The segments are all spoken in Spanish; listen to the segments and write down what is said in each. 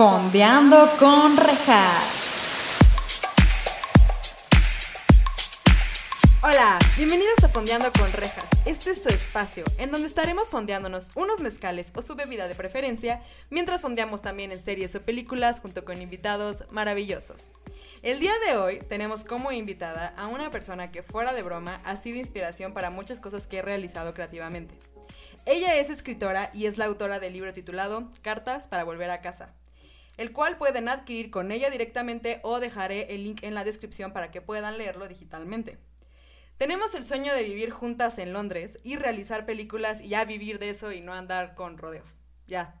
Fondeando con Rejas. Hola, bienvenidos a Fondeando con Rejas. Este es su espacio, en donde estaremos fondeándonos unos mezcales o su bebida de preferencia, mientras fondeamos también en series o películas junto con invitados maravillosos. El día de hoy tenemos como invitada a una persona que fuera de broma ha sido inspiración para muchas cosas que he realizado creativamente. Ella es escritora y es la autora del libro titulado Cartas para volver a casa, el cual pueden adquirir con ella directamente o dejaré el link en la descripción para que puedan leerlo digitalmente. Tenemos el sueño de vivir juntas en Londres y realizar películas y ya vivir de eso y no andar con rodeos. Ya.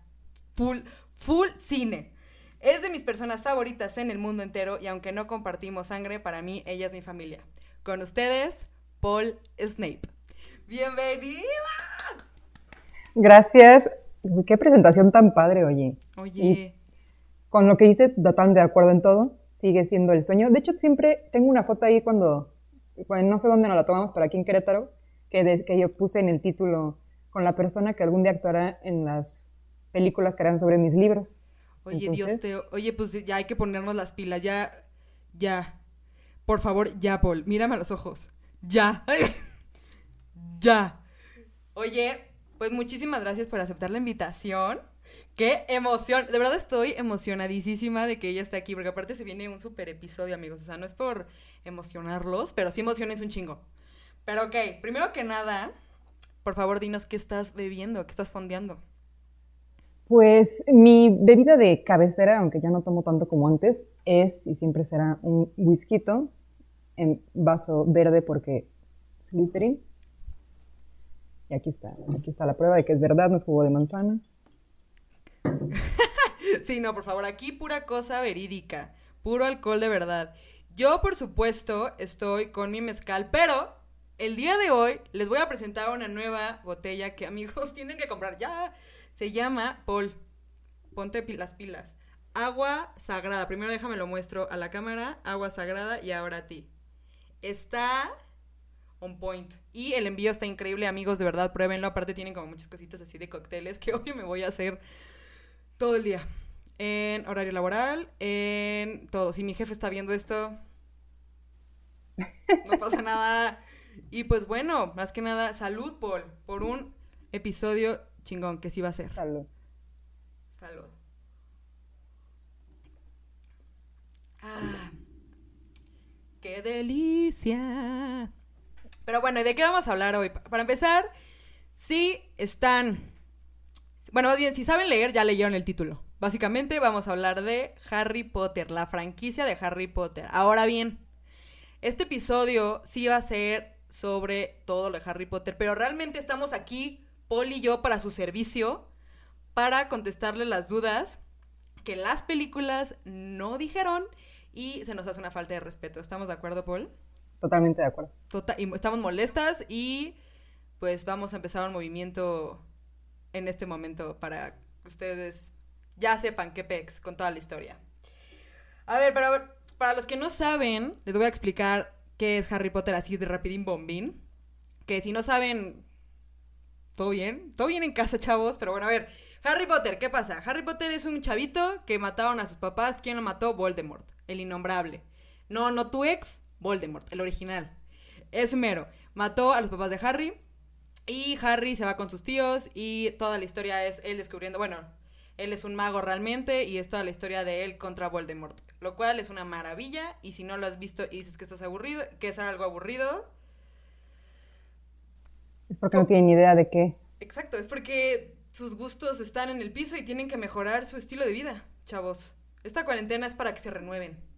Full, full cine. Es de mis personas favoritas en el mundo entero y aunque no compartimos sangre, para mí ella es mi familia. Con ustedes, Paul Snape. ¡Bienvenida! Gracias. Qué presentación tan padre, oye. Oye. Con lo que hice, totalmente de acuerdo en todo. Sigue siendo el sueño. De hecho, siempre tengo una foto ahí cuando, no sé dónde nos la tomamos, pero aquí en Querétaro, que, que yo puse en el título con la persona que algún día actuará en las películas que harán sobre mis libros. Oye, Dios te... Oye, pues ya hay que ponernos las pilas, ya, ya. Por favor, ya, Paul, mírame a los ojos. Ya. ya. Oye, pues muchísimas gracias por aceptar la invitación. ¡Qué emoción! De verdad estoy emocionadísima de que ella esté aquí, porque aparte se viene un super episodio, amigos. O sea, no es por emocionarlos, pero sí emociones un chingo. Pero ok, primero que nada, por favor dinos qué estás bebiendo, qué estás fondeando. Pues mi bebida de cabecera, aunque ya no tomo tanto como antes, es y siempre será un whisky en vaso verde porque Slytherin. Y aquí está, aquí está la prueba de que es verdad, no es jugo de manzana. sí, no, por favor, aquí pura cosa verídica, puro alcohol de verdad. Yo, por supuesto, estoy con mi mezcal, pero el día de hoy les voy a presentar una nueva botella que amigos tienen que comprar ya. Se llama Paul. Ponte las pilas. Agua sagrada. Primero déjame lo muestro a la cámara. Agua sagrada y ahora a ti. Está on point. Y el envío está increíble, amigos, de verdad, pruébenlo. Aparte tienen como muchas cositas así de cócteles que hoy me voy a hacer todo el día. En horario laboral, en todo. Si mi jefe está viendo esto, no pasa nada. Y pues bueno, más que nada, salud, Paul, por un episodio chingón que sí va a ser. Salud. Salud. Ah, qué delicia. Pero bueno, ¿y de qué vamos a hablar hoy? Para empezar, si están... Bueno, más bien, si saben leer, ya leyeron el título. Básicamente vamos a hablar de Harry Potter, la franquicia de Harry Potter. Ahora bien, este episodio sí va a ser sobre todo lo de Harry Potter, pero realmente estamos aquí, Paul y yo, para su servicio, para contestarle las dudas que las películas no dijeron y se nos hace una falta de respeto. ¿Estamos de acuerdo, Paul? Totalmente de acuerdo. Tota-, y estamos molestas y pues vamos a empezar un movimiento en este momento para que ustedes ya sepan qué pex con toda la historia. A ver, para, para los que no saben, les voy a explicar qué es Harry Potter así de rapidín bombín. Que si no saben, todo bien, todo bien en casa, chavos, pero bueno, a ver, Harry Potter, ¿qué pasa? Harry Potter es un chavito que mataron a sus papás. ¿Quién lo mató? Voldemort, el innombrable. No, no tu ex, Voldemort, el original. Es mero. Mató a los papás de Harry. Y Harry se va con sus tíos. Y toda la historia es él descubriendo. Bueno, él es un mago realmente. Y es toda la historia de él contra Voldemort. Lo cual es una maravilla. Y si no lo has visto y dices que estás aburrido, que es algo aburrido. Es porque no tienen idea de qué. Exacto, es porque sus gustos están en el piso y tienen que mejorar su estilo de vida, chavos. Esta cuarentena es para que se renueven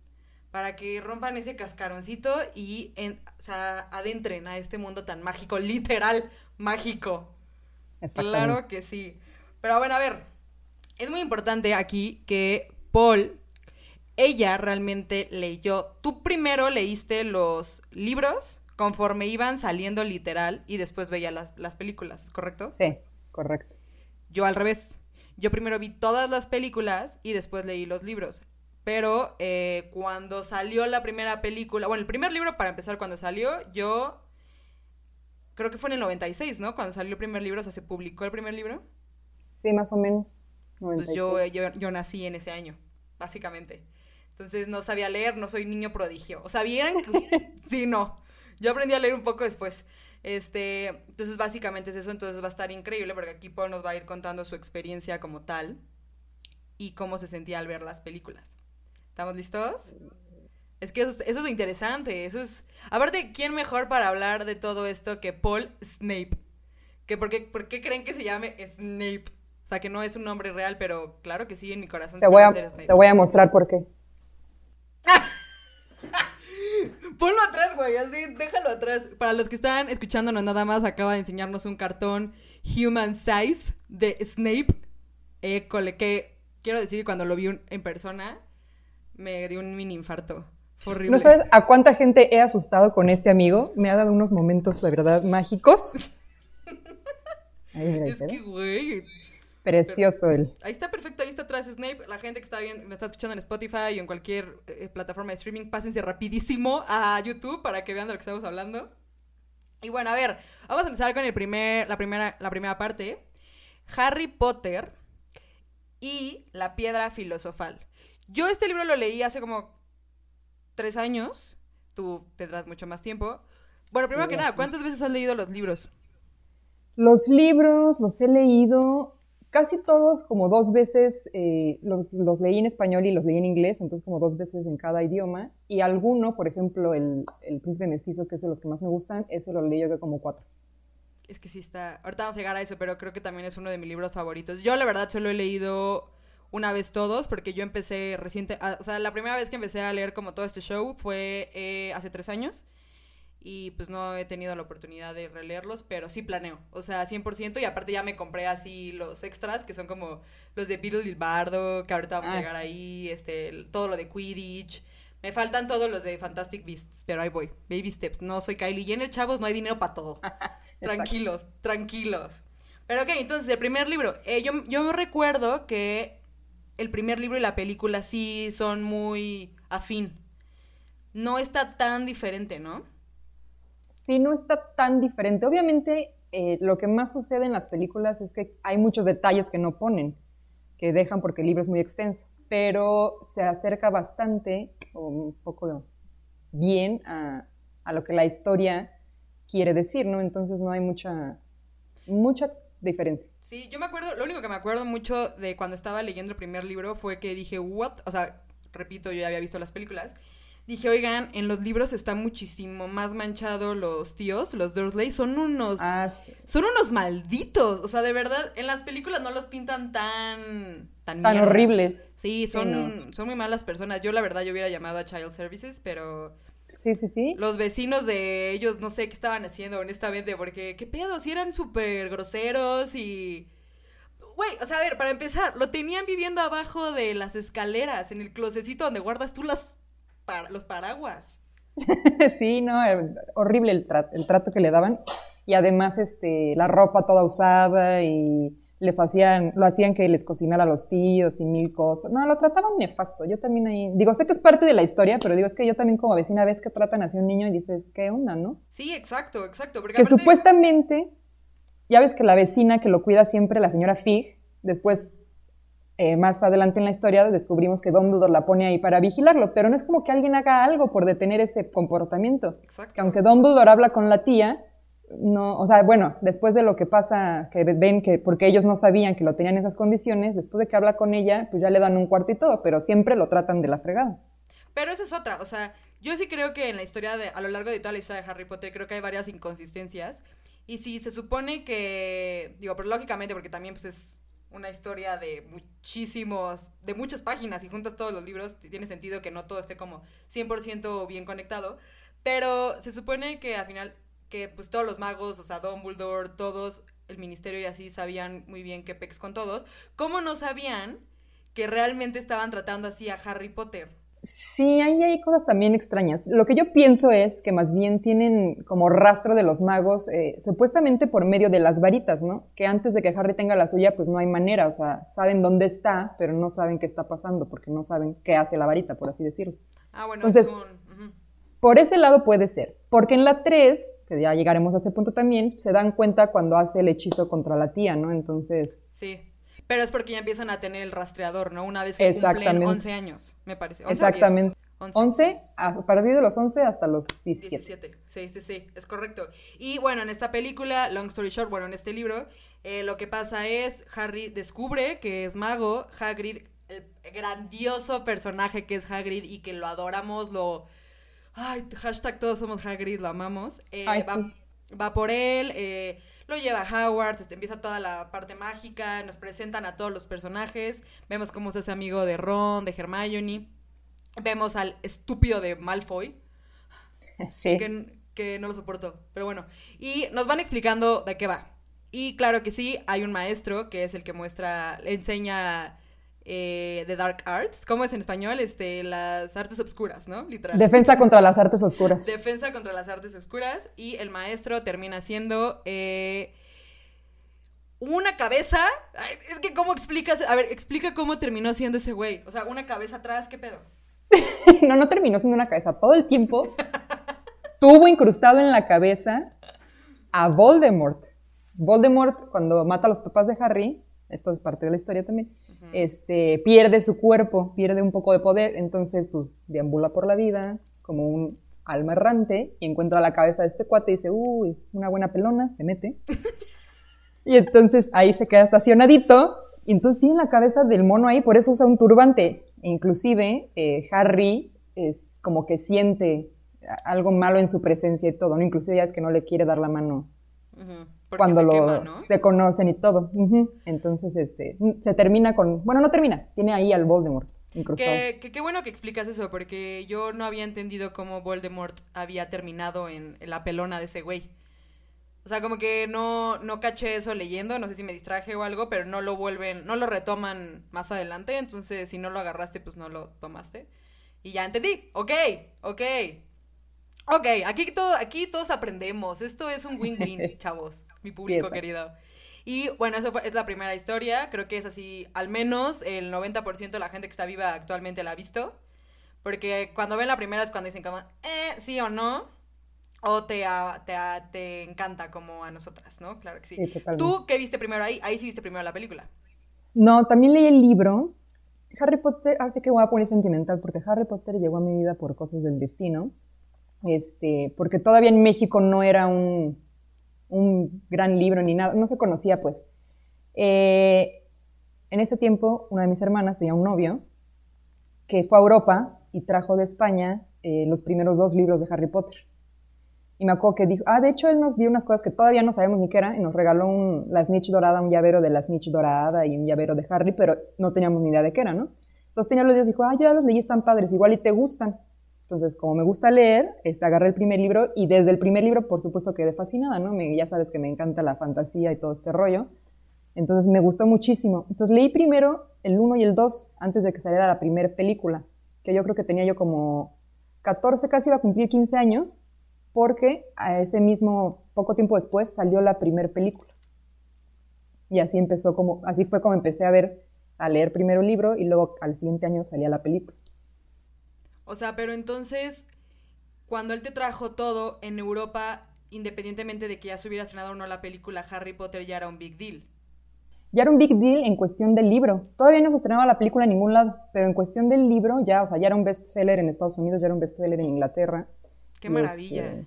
para que rompan ese cascaroncito y se adentren a este mundo tan mágico, literal mágico. Claro que sí. Pero bueno, a ver, es muy importante aquí que Paul, ella realmente leyó, tú primero leíste los libros conforme iban saliendo literal y después veía las, las películas, ¿correcto? Sí, correcto. Yo al revés. Yo primero vi todas las películas y después leí los libros. Pero eh, cuando salió la primera película, bueno, el primer libro para empezar cuando salió, yo creo que fue en el 96, ¿no? Cuando salió el primer libro, o sea, se publicó el primer libro. Sí, más o menos. Pues yo, yo, yo nací en ese año, básicamente. Entonces no sabía leer, no soy niño prodigio. O sea, ¿vieran? sí, no. Yo aprendí a leer un poco después. Este, entonces básicamente es eso, entonces va a estar increíble porque aquí Paul nos va a ir contando su experiencia como tal y cómo se sentía al ver las películas. ¿Estamos listos? Es que eso es, eso es lo interesante, eso es... Aparte, ¿quién mejor para hablar de todo esto que Paul Snape? Que por, qué, ¿Por qué creen que se llame Snape? O sea, que no es un nombre real, pero claro que sí, en mi corazón. Te, voy a, te voy a mostrar por qué. Ponlo atrás, güey, así, déjalo atrás. Para los que están escuchándonos nada más, acaba de enseñarnos un cartón human size de Snape. École, que quiero decir que cuando lo vi en persona, me dio un mini infarto. horrible. ¿No sabes a cuánta gente he asustado con este amigo? Me ha dado unos momentos de verdad mágicos. es que, güey, Precioso él. Ahí está perfecto, ahí está atrás Snape. La gente que está viendo, me está escuchando en Spotify o en cualquier eh, plataforma de streaming, pásense rapidísimo a YouTube para que vean de lo que estamos hablando. Y bueno, a ver, vamos a empezar con el primer, la, primera, la primera parte. Harry Potter y la piedra filosofal. Yo este libro lo leí hace como tres años. Tú tendrás mucho más tiempo. Bueno, primero que nada, ¿cuántas veces has leído los libros? Los libros los he leído casi todos como dos veces, eh, los, leí en español y los leí en inglés, entonces como dos veces en cada idioma. Y alguno, por ejemplo, el, el Príncipe Mestizo, que es de los que más me gustan, ese lo leí yo como cuatro. Es que sí está, ahorita vamos a llegar a eso, pero creo que también es uno de mis libros favoritos. Yo la verdad solo he leído una vez todos, porque yo empecé reciente, o sea, la primera vez que empecé a leer como todo este show fue eh, hace tres años y pues no he tenido la oportunidad de releerlos, pero sí planeo, o sea, 100% y aparte ya me compré así los extras que son como los de Beetle y Bardo, que ahorita vamos a ah. llegar ahí, este, todo lo de Quidditch. Me faltan todos los de Fantastic Beasts, pero ahí voy, baby steps. No soy Kylie Jenner, chavos, no hay dinero para todo. tranquilos, tranquilos. Pero ok, entonces el primer libro, eh, yo, yo recuerdo que el primer libro y la película sí son muy afín. No está tan diferente, ¿no? sí no está tan diferente. Obviamente, eh, lo que más sucede en las películas es que hay muchos detalles que no ponen, que dejan porque el libro es muy extenso, pero se acerca bastante, o un poco bien, a, lo que la historia quiere decir, ¿no? Entonces no hay mucha, mucha diferencia. Sí, yo me acuerdo, lo único que me acuerdo mucho de cuando estaba leyendo el primer libro fue que dije, what? O sea, repito, yo ya había visto las películas dije, oigan, en los libros está muchísimo más manchado los tíos, los Dursley, son unos... Ah, son unos malditos, o sea, de verdad, en las películas no los pintan tan... Tan, horribles. Sí, son, son muy malas personas. Yo la verdad yo hubiera llamado a Child Services, pero... Sí, sí, sí. Los vecinos de ellos no sé qué estaban haciendo, honestamente, porque qué pedo, si eran súper groseros y... Güey, o sea, a ver, para empezar, lo tenían viviendo abajo de las escaleras, en el closecito donde guardas tú las los paraguas. sí, no, horrible el, el, trato que le daban. Y además, este, la ropa toda usada y les hacían, lo hacían que les cocinara a los tíos y mil cosas. No, lo trataban nefasto. Yo también ahí, digo, sé que es parte de la historia, pero digo, es que yo también como vecina ves que tratan así a un niño y dices, ¿qué onda, no? Sí, exacto, exacto. que supuestamente, ya ves que la vecina que lo cuida siempre, la señora Fig, después eh, más adelante en la historia descubrimos que Dumbledore la pone ahí para vigilarlo, pero no es como que alguien haga algo por detener ese comportamiento. Exacto. Que aunque Dumbledore habla con la tía, no, o sea, bueno, después de lo que pasa, que ven que porque ellos no sabían que lo tenían en esas condiciones, después de que habla con ella, pues ya le dan un cuarto y todo, pero siempre lo tratan de la fregada. Pero esa es otra, o sea, yo sí creo que en la historia de, a lo largo de toda la historia de Harry Potter, creo que hay varias inconsistencias. Y si se supone que, digo, pero lógicamente, porque también pues es una historia de muchísimos, de muchas páginas y juntas todos los libros, tiene sentido que no todo esté como 100% bien conectado, pero se supone que al final, que pues todos los magos, o sea, Dumbledore, todos, el ministerio y así sabían muy bien qué pex con todos, ¿cómo no sabían que realmente estaban tratando así a Harry Potter? Sí, ahí hay cosas también extrañas. Lo que yo pienso es que más bien tienen como rastro de los magos, eh, supuestamente por medio de las varitas, ¿no? Que antes de que Harry tenga la suya, pues no hay manera, o sea, saben dónde está, pero no saben qué está pasando, porque no saben qué hace la varita, por así decirlo. Ah, bueno, Entonces, por ese lado puede ser, porque en la 3, que ya llegaremos a ese punto también, se dan cuenta cuando hace el hechizo contra la tía, ¿no? Entonces... Sí Pero es porque ya empiezan a tener el rastreador, ¿no? Una vez que cumplen 11 años, me parece. Exactamente. 11, a partir de los 11 hasta los 17. 17. Sí, sí, sí, es correcto. Y bueno, en esta película, long story short, bueno, en este libro, eh, lo que pasa es, Harry descubre que es mago, Hagrid, el grandioso personaje que es Hagrid y que lo adoramos, lo... Ay, hashtag todos somos Hagrid, lo amamos. Eh, va, por él, eh, lo lleva a Howard, este, empieza toda la parte mágica, nos presentan a todos los personajes, vemos cómo se hace amigo de Ron, de Hermione Vemos al estúpido de Malfoy. Sí. Que, no lo soporto. Pero bueno. Y nos van explicando de qué va. Y claro que sí, hay un maestro que es el que muestra, le enseña eh, The Dark Arts. ¿Cómo es en español? Este, las artes oscuras, ¿no? Literal. Defensa contra las artes oscuras. Defensa contra las artes oscuras. Y el maestro termina siendo eh, una cabeza. es que, ¿cómo explicas? A ver, explica cómo terminó siendo ese güey. O sea, una cabeza atrás, ¿qué pedo? no, no terminó siendo una cabeza. Todo el tiempo tuvo incrustado en la cabeza a Voldemort. Voldemort, cuando mata a los papás de Harry, esto es parte de la historia también, este, pierde su cuerpo, pierde un poco de poder, entonces pues deambula por la vida como un alma errante y encuentra la cabeza de este cuate y dice, uy, una buena pelona, se mete. y entonces ahí se queda estacionadito y entonces tiene la cabeza del mono ahí, por eso usa un turbante. Inclusive eh, Harry es como que siente algo malo en su presencia y todo, ¿no? Inclusive ya es que no le quiere dar la mano cuando lo se conocen y todo. Entonces, este, se termina con, bueno, no termina, tiene ahí al Voldemort. Qué, qué, bueno que explicas eso, porque yo no había entendido cómo Voldemort había terminado en la pelona de ese güey. O sea, como que no, no caché eso leyendo, no sé si me distraje o algo, pero no lo vuelven, no lo retoman más adelante, entonces si no lo agarraste, pues no lo tomaste. Y ya entendí, ok, ok. Ok, aquí, todo, aquí todos aprendemos, esto es un win-win, chavos, mi público querido. Y bueno, eso es la primera historia, creo que es así, al menos el 90% de la gente que está viva actualmente la ha visto, porque cuando ven la primera es cuando dicen como, eh, sí o no o te, te, te, encanta como a nosotras, ¿no? Claro que sí. ¿Tú qué viste primero ahí? Ahí sí viste primero la película. No, también leí el libro. Harry Potter, así que voy a poner sentimental, porque Harry Potter llegó a mi vida por cosas del destino. Este, porque todavía en México no era un, un gran libro ni nada, no se conocía pues. Eh, en ese tiempo, una de mis hermanas tenía un novio que fue a Europa y trajo de España eh, los primeros dos libros de Harry Potter. Y me acuerdo que dijo, ah, de hecho él nos dio unas cosas que todavía no sabemos ni qué era, y nos regaló un, la snitch dorada, un llavero de la snitch dorada y un llavero de Harry, pero no teníamos ni idea de qué era, ¿no? Entonces tenía los días y dijo, ah, ya los leí, están padres, igual y te gustan. Entonces, como me gusta leer, este, agarré el primer libro y desde el primer libro, por supuesto, quedé fascinada, ¿no? Ya sabes que me encanta la fantasía y todo este rollo. Entonces me gustó muchísimo. Entonces leí primero el 1 y el 2 antes de que saliera la primera película, que yo creo que tenía yo como 14, casi iba a cumplir 15 años porque a ese mismo, poco tiempo después, salió la primera película. Y así empezó como, así fue como empecé a ver, a leer primero el libro y luego al siguiente año salía la película. O sea, pero entonces, cuando él te trajo todo en Europa, independientemente de que ya se hubiera estrenado o no la película, Harry Potter ya era un big deal. Ya era un big deal en cuestión del libro. Todavía no se estrenaba la película en ningún lado, pero en cuestión del libro ya, o sea, ya era un bestseller en Estados Unidos, ya era un bestseller en Inglaterra. Qué maravilla.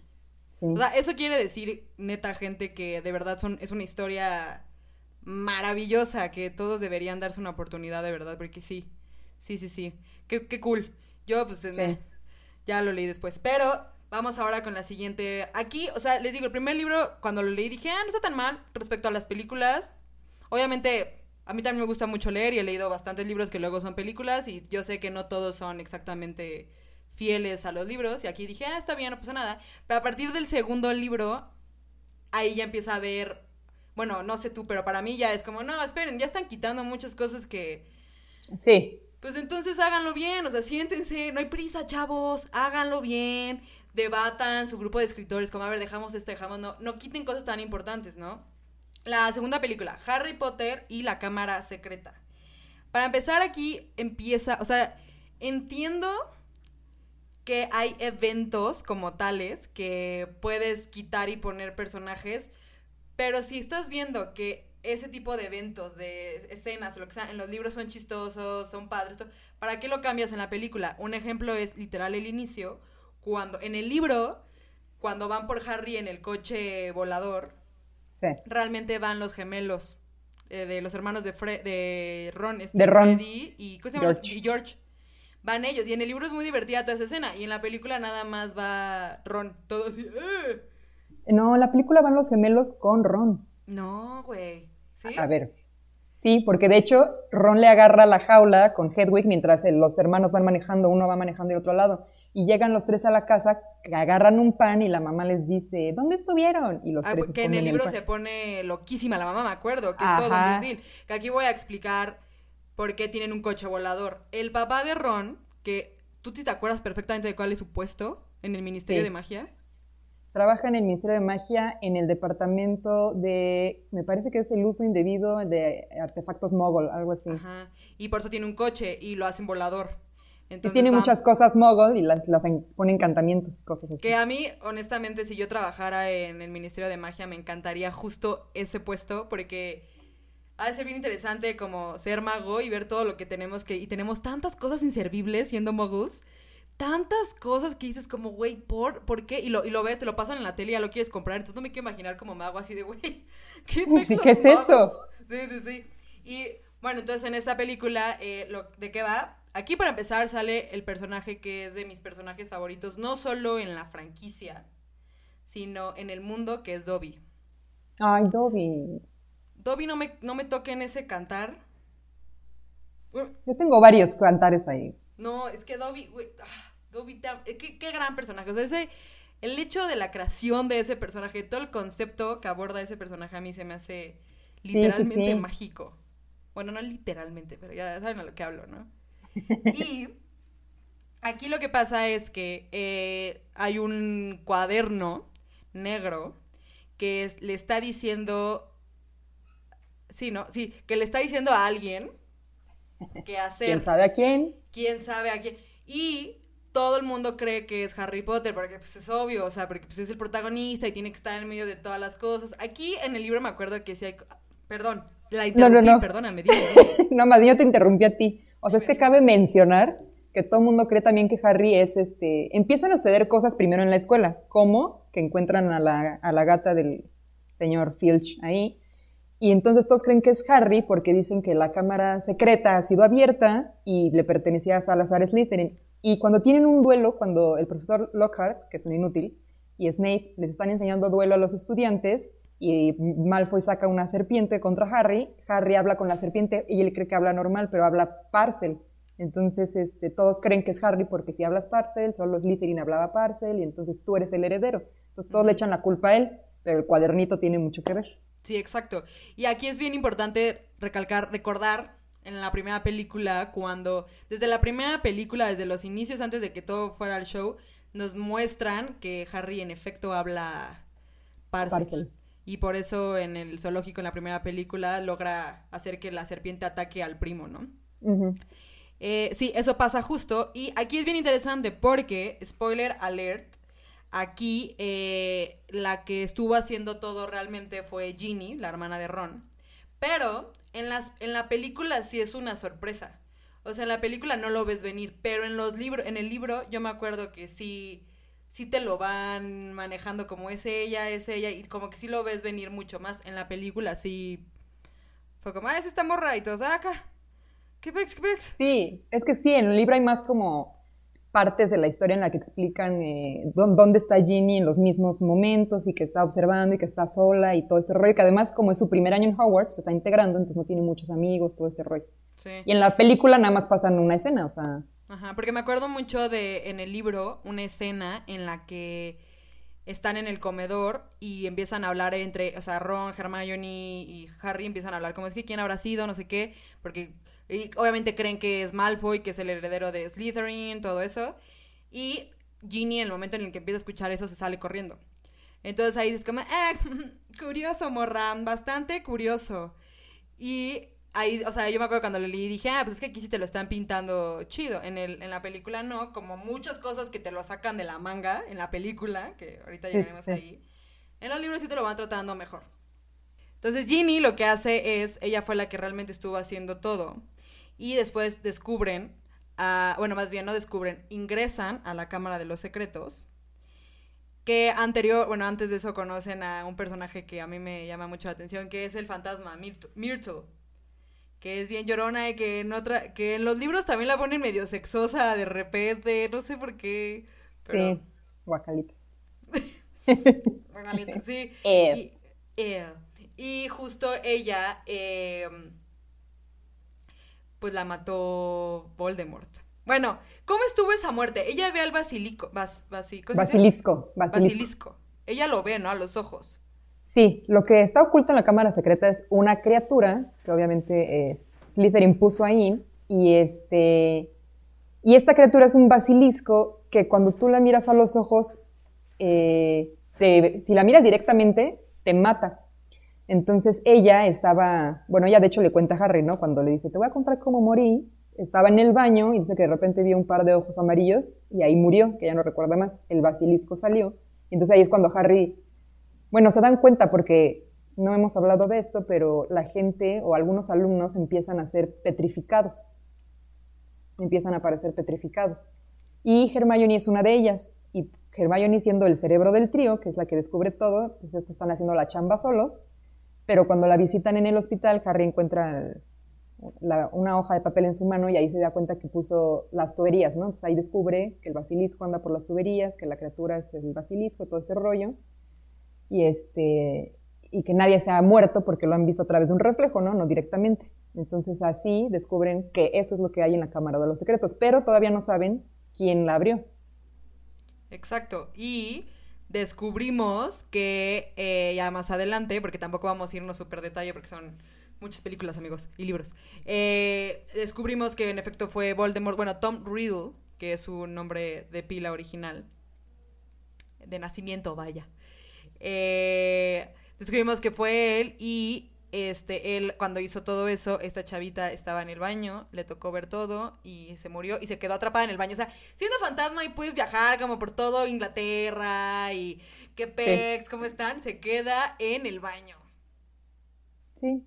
Este, o sea, eso quiere decir, neta, gente, que de verdad son, es una historia maravillosa, que todos deberían darse una oportunidad de verdad, porque sí, sí, sí, sí. Qué, qué cool. Yo, pues, ya lo leí después. Pero vamos ahora con la siguiente. Aquí, o sea, les digo, el primer libro, cuando lo leí, dije, ah, no está tan mal respecto a las películas. Obviamente, a mí también me gusta mucho leer y he leído bastantes libros que luego son películas y yo sé que no todos son exactamente fieles a los libros y aquí dije, ah, está bien, no pasa nada. Pero a partir del segundo libro, ahí ya empieza a ver, bueno, no sé tú, pero para mí ya es como, no, esperen, ya están quitando muchas cosas que... Sí. Pues entonces háganlo bien, o sea, siéntense, no hay prisa, chavos, háganlo bien, debatan su grupo de escritores, como, a ver, dejamos esto, dejamos, no, no quiten cosas tan importantes, ¿no? La segunda película, Harry Potter y la Cámara Secreta. Para empezar aquí empieza, o sea, entiendo que hay eventos como tales que puedes quitar y poner personajes, pero si estás viendo que ese tipo de eventos, de escenas, lo que sea, en los libros son chistosos, son padres, ¿para qué lo cambias en la película? Un ejemplo es literal el inicio, cuando en el libro, cuando van por Harry en el coche volador, realmente van los gemelos eh, de los hermanos de, de Ron, este, de Ron. Freddy y, y George. Van ellos, y en el libro es muy divertida toda esa escena, y en la película nada más va Ron, todo así. ¡eh! No, en la película van los gemelos con Ron. No, güey. A ver. Sí, porque de hecho Ron le agarra la jaula con Hedwig mientras los hermanos van manejando, uno va manejando y otro lado. Y llegan los tres a la casa, agarran un pan y la mamá les dice, ¿dónde estuvieron? Y los ah, tres porque en el libro se pone loquísima la mamá, me acuerdo, que es todo un deal. Que aquí voy a explicar por qué tienen un coche volador. El papá de Ron, que tú te acuerdas perfectamente de cuál es su puesto en el Ministerio de Magia trabaja en el Ministerio de Magia en el departamento de, me parece que es el uso indebido de artefactos mogol, algo así. Ajá. Y por eso tiene un coche y lo hacen volador. Entonces, y tiene muchas cosas mogol y las, las pone encantamientos y cosas así. Que a mí, honestamente, si yo trabajara en el Ministerio de Magia, me encantaría justo ese puesto porque ha de ser bien interesante como ser mago y ver todo lo que tenemos que... Y tenemos tantas cosas inservibles siendo moguls tantas cosas que dices como, güey, ¿por, ¿por qué? Y lo, y lo ves, te lo pasan en la tele y ya lo quieres comprar. Entonces no me quiero imaginar como me hago así de, güey, ¿qué, ¿qué es eso? Sí, sí, sí. Y bueno, entonces en esa película, eh, lo, ¿de qué va? Aquí para empezar sale el personaje que es de mis personajes favoritos, no solo en la franquicia, sino en el mundo, que es Dobby. Ay, Dobby. Dobby no me, no me toque en ese cantar. Yo tengo varios cantares ahí. No, es que Dobby, güey, ah, Eh, qué, qué, gran personaje. O sea, ese, el hecho de la creación de ese personaje, todo el concepto que aborda ese personaje a mí se me hace literalmente mágico. Bueno, no literalmente, pero ya saben a lo que hablo, ¿no? y aquí lo que pasa es que eh, hay un cuaderno negro que le está diciendo, sí, ¿no? Sí, que le está diciendo a alguien que hacer. ¿Quién sabe a quién? quién sabe a quién. Y todo el mundo cree que es Harry Potter, porque pues, es obvio, o sea, porque pues, es el protagonista y tiene que estar en medio de todas las cosas. Aquí en el libro me acuerdo que sí hay... Perdón, la interrumpí, no, no, no. perdóname. no, más yo te interrumpí a ti. O sea, es que cabe mencionar que todo el mundo cree también que Harry es este... Empiezan a suceder cosas primero en la escuela, como que encuentran a la, a la gata del señor Filch ahí, y entonces todos creen que es Harry porque dicen que la cámara secreta ha sido abierta y le pertenecía a Salazar Slytherin. Y cuando tienen un duelo, cuando el profesor Lockhart, que es un inútil, y Snape les están enseñando duelo a los estudiantes, y Malfoy saca una serpiente contra Harry, Harry habla con la serpiente y él cree que habla normal, pero habla parcel. Entonces este, todos creen que es Harry porque si hablas parcel, solo Slytherin hablaba parcel y entonces tú eres el heredero. Entonces todos le echan la culpa a él, pero el cuadernito tiene mucho que ver. Sí, exacto. Y aquí es bien importante recalcar, recordar en la primera película, cuando, desde la primera película, desde los inicios, antes de que todo fuera el show, nos muestran que Harry en efecto habla parcel. Y por eso en el zoológico, en la primera película, logra hacer que la serpiente ataque al primo, ¿no? Eh, sí, eso pasa justo. Y aquí es bien interesante porque, spoiler alert, Aquí eh, la que estuvo haciendo todo realmente fue Ginny, la hermana de Ron. Pero en, las, en la película sí es una sorpresa. O sea, en la película no lo ves venir, pero en los libros, en el libro yo me acuerdo que sí, sí te lo van manejando como es ella, es ella, y como que sí lo ves venir mucho más. En la película sí fue como, ah, es esta morra y todos, ah, acá. ¿Qué pex, qué pex? Sí, es que sí, en el libro hay más como partes de la historia en la que explican eh, dónde está Ginny en los mismos momentos y que está observando y que está sola y todo este rollo, que además como es su primer año en Hogwarts, se está integrando, entonces no tiene muchos amigos, todo este rollo. Y en la película nada más pasan una escena, o sea... Ajá, porque me acuerdo mucho de en el libro una escena en la que están en el comedor y empiezan a hablar entre, o sea, Ron, Hermione y Harry empiezan a hablar como es que quién habrá sido, no sé qué, porque y obviamente creen que es Malfoy, que es el heredero de Slytherin, todo eso. Y Ginny, en el momento en el que empieza a escuchar eso, se sale corriendo. Entonces ahí es como, eh, curioso, Morran, bastante curioso. Y ahí, o sea, yo me acuerdo cuando lo leí y dije, ah, pues es que aquí sí te lo están pintando chido. En, el, en la película no, como muchas cosas que te lo sacan de la manga en la película, que ahorita llegaremos ahí. En los libros sí te lo van tratando mejor. Entonces Ginny lo que hace es, ella fue la que realmente estuvo haciendo todo. Y después descubren, bueno, más bien no descubren, ingresan a la Cámara de los Secretos. Que anterior, bueno, antes de eso conocen a un personaje que a mí me llama mucho la atención, que es el fantasma Myrtle. Que es bien llorona y que en otra, que en los libros también la ponen medio sexosa de repente, no sé por qué. Sí, guacalitas. guacalitas, sí. Y, y, justo ella, eh, pues la mató Voldemort. Bueno, ¿cómo estuvo esa muerte? Ella ve al basilico, basilisco, basilisco. Basilisco. Ella lo ve, ¿no? A los ojos. Sí, lo que está oculto en la cámara secreta es una criatura que obviamente eh, Slytherin puso ahí y este y esta criatura es un basilisco que cuando tú la miras a los ojos, eh, si la miras directamente, te mata. Entonces ella estaba, bueno, ella de hecho le cuenta a Harry, ¿no? Cuando le dice, te voy a contar cómo morí, estaba en el baño y dice que de repente vio un par de ojos amarillos y ahí murió, que ya no recuerda más, el basilisco salió. Entonces ahí es cuando Harry bueno, se dan cuenta porque no hemos hablado de esto, pero la gente o algunos alumnos empiezan a ser petrificados. Empiezan a aparecer petrificados. Y Hermione es una de ellas. Y Hermione siendo el cerebro del trío, que es la que descubre todo, pues estos están haciendo la chamba solos. Pero cuando la visitan en el hospital, Harry encuentra una hoja de papel en su mano y ahí se da cuenta que puso las tuberías, ¿no? Entonces ahí descubre que el basilisco anda por las tuberías, que la criatura es el basilisco, todo este rollo y, este, y que nadie se ha muerto porque lo han visto a través de un reflejo, ¿no? No directamente. Entonces así descubren que eso es lo que hay en la Cámara de los Secretos, pero todavía no saben quién la abrió. Exacto. Y descubrimos que eh, ya más adelante, porque tampoco vamos a irnos súper detalle porque son muchas películas, amigos, y libros, eh, descubrimos que en efecto fue Voldemort, bueno, Tom Riddle, que es su nombre de pila original, de nacimiento, vaya. Eh, descubrimos que fue él y este, él cuando hizo todo eso, esta chavita estaba en el baño, le tocó ver todo y se murió y se quedó atrapada en el baño. O sea, siendo fantasma y puedes viajar como por todo Inglaterra y qué pex, ¿cómo están? Se queda en el baño. Sí.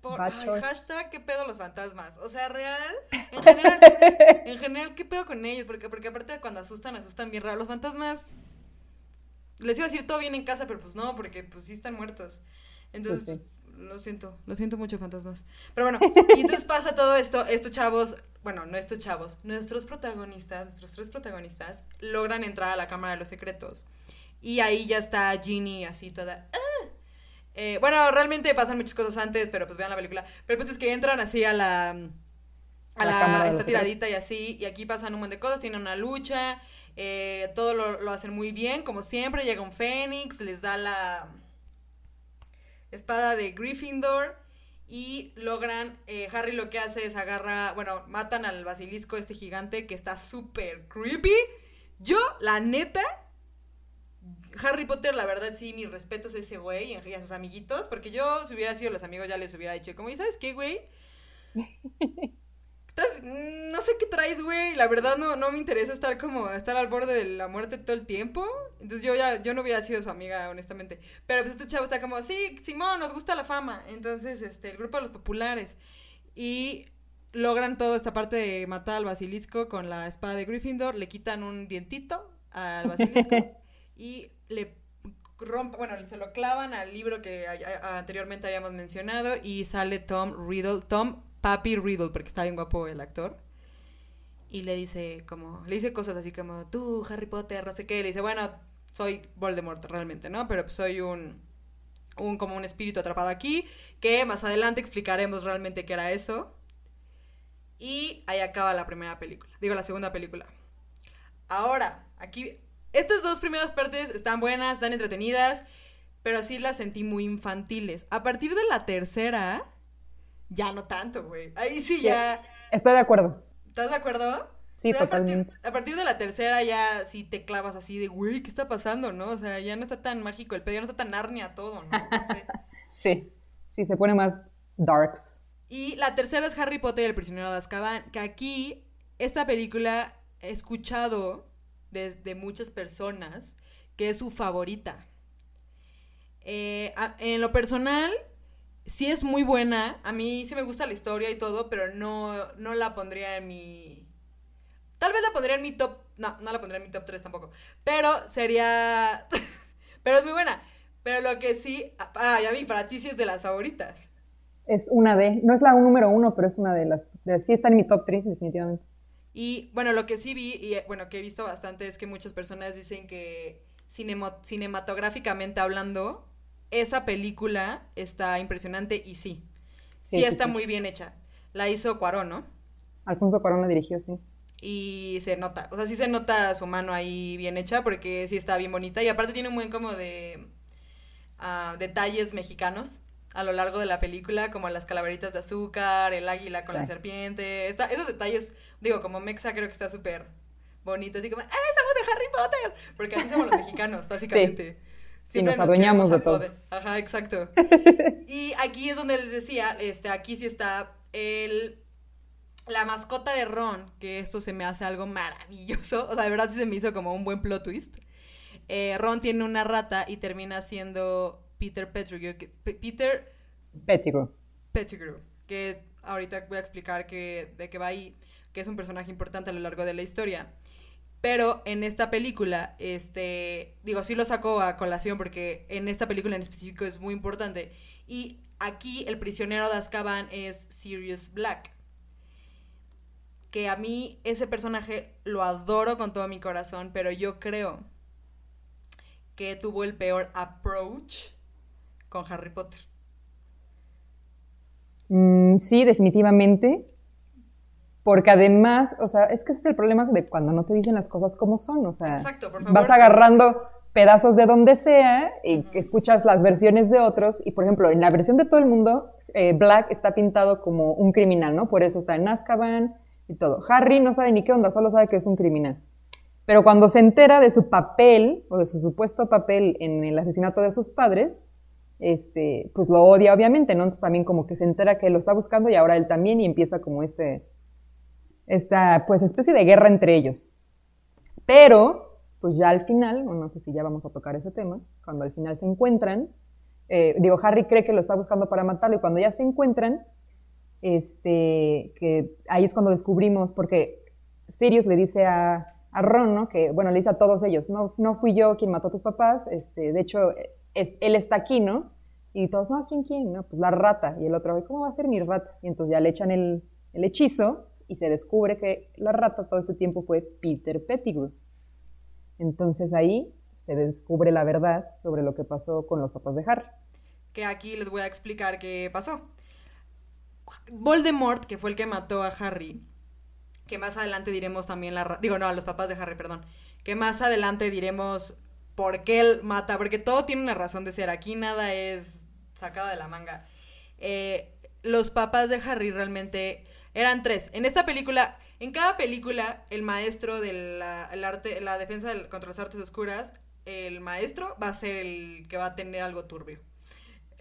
Por, hashtag, ¿qué pedo los fantasmas? O sea, real, en general, en general, ¿qué pedo con ellos? Porque, porque aparte de cuando asustan, asustan bien raro. Los fantasmas les iba a decir todo bien en casa, pero pues no, porque pues sí están muertos. Entonces, pues lo siento, lo siento mucho, fantasmas. Pero bueno, y entonces pasa todo esto, estos chavos, bueno, no estos chavos, nuestros protagonistas, nuestros tres protagonistas, logran entrar a la Cámara de los Secretos. Y ahí ya está Ginny así toda... Ah". Eh, bueno, realmente pasan muchas cosas antes, pero pues vean la película. Pero pues es que entran así a la... A la, esta tiradita y así, y aquí pasan un montón de cosas, tienen una lucha, eh, todo lo, hacen muy bien, como siempre. Llega un Fénix, les da la espada de Gryffindor y logran, eh, Harry lo que hace es agarra, bueno, matan al basilisco este gigante que está súper creepy. Yo, la neta, Harry Potter, la verdad sí, mis respetos a ese güey y a sus amiguitos, porque yo, si hubiera sido los amigos, ya les hubiera dicho, como, ¿y sabes qué, güey? no sé qué traes, güey. La verdad no, no me interesa estar como, estar al borde de la muerte todo el tiempo. Entonces yo ya, yo no hubiera sido su amiga, honestamente. Pero pues este chavo está como, sí, Simón, nos gusta la fama. Entonces, este, el grupo de los populares. Y logran toda esta parte de matar al basilisco con la espada de Gryffindor. Le quitan un dientito al basilisco. y le rompen, bueno, se lo clavan al libro que anteriormente habíamos mencionado. Y sale Tom Riddle. Tom Papi Riddle, porque está bien guapo el actor. Y le dice como, le dice cosas así como, tú, Harry Potter, no sé qué. le dice, bueno, soy Voldemort realmente, ¿no? Pero soy un, un, como un espíritu atrapado aquí, que más adelante explicaremos realmente qué era eso. Y ahí acaba la primera película, digo la segunda película. Ahora, aquí, estas dos primeras partes están buenas, están entretenidas, pero sí las sentí muy infantiles. A partir de la tercera, ya no tanto, güey. Ahí sí ya. Estoy de acuerdo. ¿Estás de acuerdo? Sí, totalmente. A partir, de la tercera ya sí te clavas así de, güey, ¿qué está pasando, no? O sea, ya no está tan mágico el pedo, ya no está tan arnia todo, ¿no? sí, sí, se pone más darks. Y la tercera es Harry Potter y el prisionero de Azkaban, que aquí esta película he escuchado desde muchas personas que es su favorita. Eh, en lo personal, sí es muy buena. A mí sí me gusta la historia y todo, pero no, no la pondría en mi. Tal vez la pondría en mi top. No, no la pondría en mi top 3 tampoco. Pero sería. pero es muy buena. Pero lo que sí. Ah, ya vi, para ti sí es de las favoritas. Es una de. No es la número uno, pero es una de las. sí está en mi top 3, definitivamente. Y bueno, lo que sí vi, y bueno, que he visto bastante, es que muchas personas dicen que cinematográficamente hablando, esa película está impresionante y sí. Sí, está muy bien hecha. La hizo Cuarón, ¿no? Alfonso Cuarón la dirigió, sí. Y se nota, o sea, sí se nota su mano ahí bien hecha porque sí está bien bonita y aparte tiene un buen como de uh, detalles mexicanos a lo largo de la película, como las calaveritas de azúcar, el águila con la serpiente, está, esos detalles, digo, como Mexa creo que está súper bonito, así como, ¡eh, estamos de Harry Potter! Porque así somos los mexicanos, básicamente. Sí, nos adueñamos de todo. Ajá, exacto. y aquí es donde les decía, este, aquí sí está el la mascota de Ron, que esto se me hace algo maravilloso. O sea, de verdad sí se me hizo como un buen plot twist. Eh, Ron tiene una rata y termina siendo Peter Pettigrew. Peter Pettigrew. Pettigrew. Que ahorita voy a explicar que, de qué va ahí, que es un personaje importante a lo largo de la historia. Pero en esta película, este, digo, sí lo saco a colación porque en esta película en específico es muy importante. Y aquí el prisionero de Azkaban es Sirius Black. Que a mí ese personaje lo adoro con todo mi corazón, pero yo creo que tuvo el peor approach con Harry Potter. Mm, sí, definitivamente. Porque además, o sea, es que ese es el problema de cuando no te dicen las cosas como son, o sea, vas agarrando pedazos de donde sea y escuchas las versiones de otros y, por ejemplo, en la versión de todo el mundo, eh, Black está pintado como un criminal, ¿no? Por eso está en Azkaban y todo. Harry no sabe ni qué onda, solo sabe que es un criminal. Pero cuando se entera de su papel o de su supuesto papel en el asesinato de sus padres, este, pues lo odia obviamente, ¿no? Entonces también como que se entera que lo está buscando y ahora él también y empieza como este, esta pues especie de guerra entre ellos. Pero, pues ya al final, no sé si ya vamos a tocar ese tema, cuando al final se encuentran, eh, digo, Harry cree que lo está buscando para matarlo y cuando ya se encuentran, este, que ahí es cuando descubrimos, porque Sirius le dice a, Ron, ¿no? Que, bueno, le dice a todos ellos, no, no fui yo quien mató a tus papás, este, de hecho, él está aquí, ¿no? Y todos, no, ¿quién, quién? No, pues la rata. Y el otro, ¿cómo va a ser mi rata? Y entonces ya le echan el, el hechizo y se descubre que la rata todo este tiempo fue Peter Pettigrew. Entonces ahí se descubre la verdad sobre lo que pasó con los papás de Harry. Que aquí les voy a explicar qué pasó. Voldemort, que fue el que mató a Harry, que más adelante diremos también la... Digo, no, a los papás de Harry, perdón. Que más adelante diremos por qué él mata, porque todo tiene una razón de ser. Aquí nada es sacado de la manga. Eh, los papás de Harry realmente eran tres. En esta película, en cada película, el maestro de la, arte, la defensa contra las artes oscuras, el maestro va a ser el que va a tener algo turbio.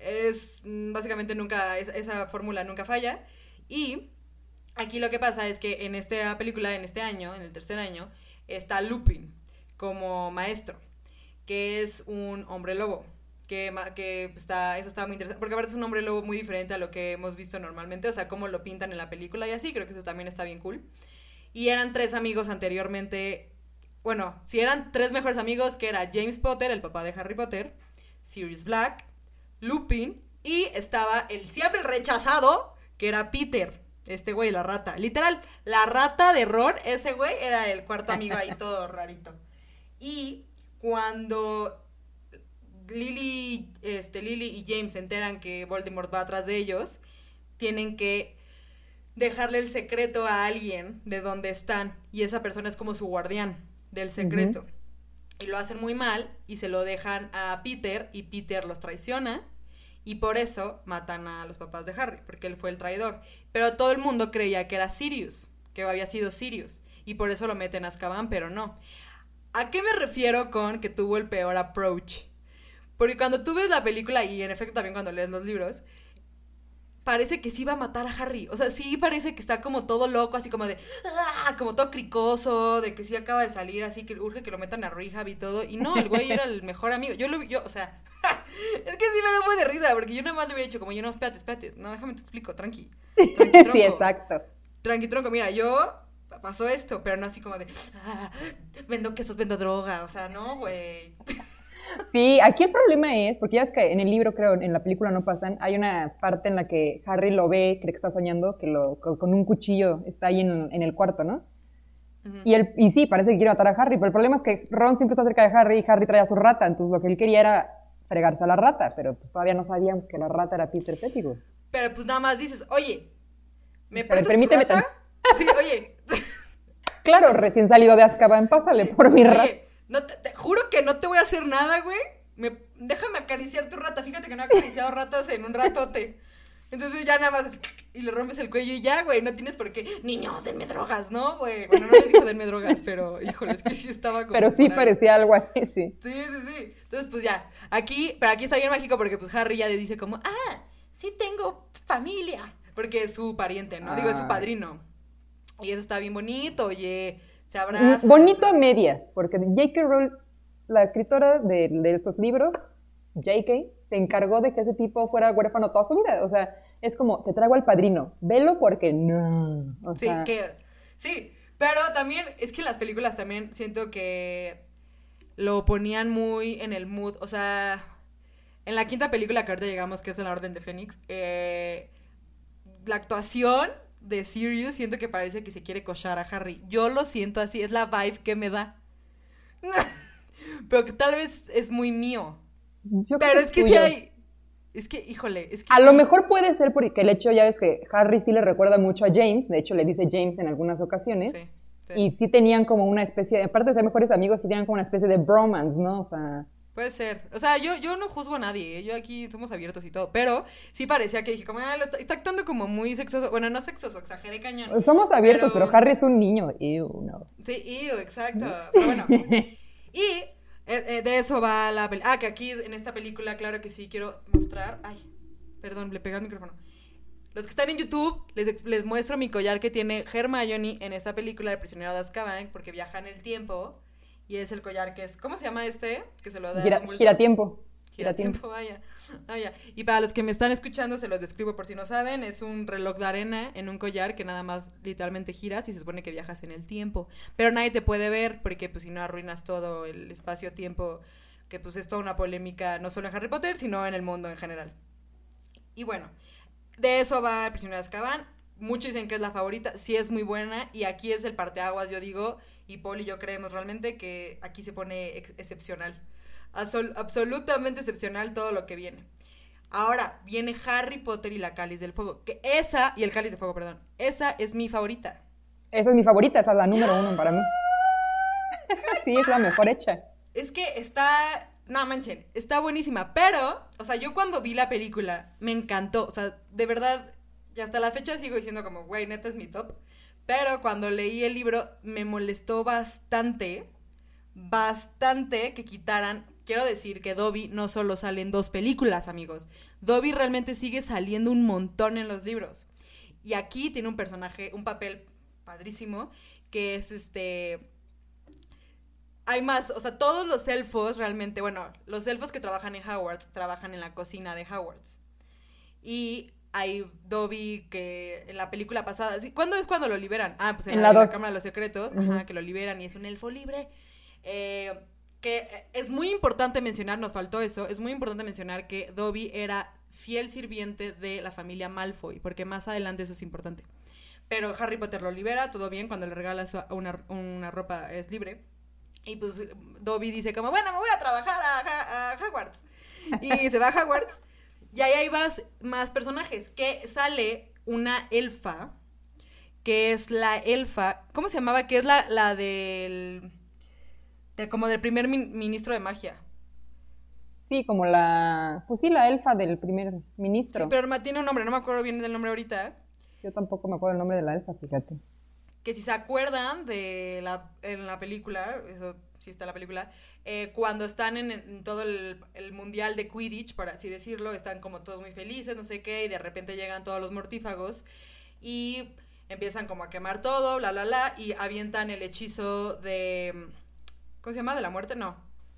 Es mm, básicamente nunca, esa fórmula nunca falla. Y aquí lo que pasa es que en esta película, en este año, en el tercer año, está Lupin como maestro que es un hombre lobo. Que, que está, eso está muy interesante, porque aparte es un hombre lobo muy diferente a lo que hemos visto normalmente, o sea, cómo lo pintan en la película y así, creo que eso también está bien cool. Y eran tres amigos anteriormente, bueno, si eran tres mejores amigos, que era James Potter, el papá de Harry Potter, Sirius Black, Lupin, y estaba el siempre rechazado, que era Peter, este güey, la rata. Literal, la rata de Ron, ese güey era el cuarto amigo ahí todo rarito. Y cuando Lily, este, Lily y James se enteran que Voldemort va atrás de ellos, tienen que dejarle el secreto a alguien de dónde están y esa persona es como su guardián del secreto. Y lo hacen muy mal y se lo dejan a Peter y Peter los traiciona y por eso matan a los papás de Harry, porque él fue el traidor. Pero todo el mundo creía que era Sirius, que había sido Sirius y por eso lo meten a Azkaban, pero no. ¿A qué me refiero con que tuvo el peor approach? Porque cuando tú ves la película, y en efecto también cuando lees los libros, parece que sí va a matar a Harry. O sea, sí parece que está como todo loco, así como de, ¡ah! como todo cricoso, de que sí acaba de salir, así que urge que lo metan a rehab y todo. Y no, el güey era el mejor amigo. Yo lo vi, yo, o sea, Es que sí me da un poco de risa, porque yo nada más le hubiera dicho, como yo no, espérate, espérate. No, déjame te explico, tranqui. tranqui sí, exacto. Tranqui, tronco. Mira, yo pasó esto, pero no así como de, ah, vendo quesos, vendo droga. O sea, no, güey. Sí, aquí el problema es, porque ya es que en el libro, creo, en la película no pasan, hay una parte en la que Harry lo ve, cree que está soñando, que lo, con un cuchillo está ahí en, en el cuarto, ¿no? y, él, y sí, parece que quiere matar a Harry, pero el problema es que Ron siempre está cerca de Harry y Harry trae a su rata, entonces lo que él quería era fregarse a la rata, pero pues todavía no sabíamos que la rata era Peter Pettigrew. Pero pues nada más dices, oye, ¿me prestas permíteme tu rata? Sí, oye. claro, recién salido de Azkaban, pásale por mi rata. No te, juro que no te voy a hacer nada, güey. Me, déjame acariciar tu rata. Fíjate que no he acariciado ratas en un ratote. Entonces ya nada más y le rompes el cuello y ya, güey, no tienes por qué. Niños, denme drogas, ¿no, güey? Bueno, no le dijo denme drogas, pero híjole, es que sí estaba como. Pero sí parecía algo así, sí. Sí, sí, sí. Entonces, pues ya, aquí, pero aquí está bien mágico porque pues Harry ya le dice como, ah, sí tengo familia. Porque es su pariente, ¿no? Digo, es su ah. padrino. Y eso está bien bonito, oye, se bonito a medias, porque J.K. Rowling, la escritora de, de estos libros, J.K., se encargó de que ese tipo fuera huérfano toda su vida. O sea, es como, te traigo al padrino, velo porque no. sí, que, sí, pero también es que las películas también siento que lo ponían muy en el mood. O sea, en la quinta película que ahorita llegamos, que es en la Orden de Fénix, eh, la actuación de Sirius siento que parece que se quiere cochar a Harry. Yo lo siento así, es la vibe que me da. pero que tal vez es muy mío. pero es que si hay... Es que, híjole, es que... A lo mejor puede ser porque el hecho, ya ves que Harry sí le recuerda mucho a James, de hecho le dice James en algunas ocasiones. Sí, Y sí tenían como una especie, aparte de ser mejores amigos, sí tenían como una especie de bromance, ¿no? O sea... Puede ser. O sea, yo, yo no juzgo a nadie. ¿eh? Yo aquí somos abiertos y todo. Pero sí parecía que dije, como, ah, está, actuando como muy sexoso. Bueno, no sexoso, exageré cañón. Somos abiertos, pero, Harry es un niño. Ew, no. Sí, ew, exacto. Pero bueno. y eh, eh, de eso va la película. Ah, que aquí en esta película, claro que sí, quiero mostrar. Ay, perdón, le pegué el micrófono. Los que están en YouTube, les, les muestro mi collar que tiene Hermione en esta película de Prisionero de Azkaban, porque viaja en el tiempo. Y es el collar que es. ¿Cómo se llama este? Que se lo da. Gira, gira tiempo. Gira tiempo, vaya. vaya. Y para los que me están escuchando, se los describo por si no saben, es un reloj de arena en un collar que nada más literalmente giras y se supone que viajas en el tiempo. Pero nadie te puede ver porque pues si no arruinas todo el espacio-tiempo, que pues es toda una polémica no solo en Harry Potter, sino en el mundo en general. Y bueno, de eso va el prisionero de Azkaban. Muchos dicen que es la favorita, sí es muy buena y aquí es el parteaguas, yo digo, y Paul y yo creemos realmente que aquí se pone excepcional absolutamente excepcional todo lo que viene. Ahora viene Harry Potter y la Cáliz del Fuego. Que esa, y el Cáliz del Fuego, perdón. Esa es mi favorita. Esa es mi favorita, esa es la número uno para mí. sí, es la mejor hecha. Es que está. No manchen, está buenísima. Pero, o sea, yo cuando vi la película me encantó. O sea, de verdad, y hasta la fecha sigo diciendo como, güey, neta es mi top. Pero cuando leí el libro me molestó bastante, bastante que quitaran quiero decir que Dobby no solo sale en dos películas, amigos. Dobby realmente sigue saliendo un montón en los libros. Y aquí tiene un personaje, un papel padrísimo, que es este... Hay más, o sea, todos los elfos realmente, bueno, los elfos que trabajan en Hogwarts trabajan en la cocina de Hogwarts. Y hay Dobby que en la película pasada, ¿cuándo es cuando lo liberan? Ah, pues en, la, Cámara de los Secretos, ajá, que lo liberan y es un elfo libre. Eh, que es muy importante mencionar, nos faltó eso, es muy importante mencionar que Dobby era fiel sirviente de la familia Malfoy, porque más adelante eso es importante. Pero Harry Potter lo libera, todo bien, cuando le regala una, ropa es libre. Y pues Dobby dice como, bueno, me voy a trabajar a, Hogwarts. Y se va a Hogwarts. Y ahí hay más, más personajes, que sale una elfa, que es la elfa, ¿cómo se llamaba? Que es la, la del como del primer ministro de magia. Sí, como la. Pues sí, la elfa del primer ministro. Sí, pero tiene un nombre, no me acuerdo bien del nombre ahorita. Yo tampoco me acuerdo el nombre de la elfa, fíjate. Que si se acuerdan de la, en la película, eso sí está en la película, eh, cuando están en, todo el, el, mundial de Quidditch, por así decirlo, están como todos muy felices, no sé qué, y de repente llegan todos los mortífagos y empiezan como a quemar todo, bla, bla, bla, y avientan el hechizo de ¿Cómo se llama? ¿De la muerte? No.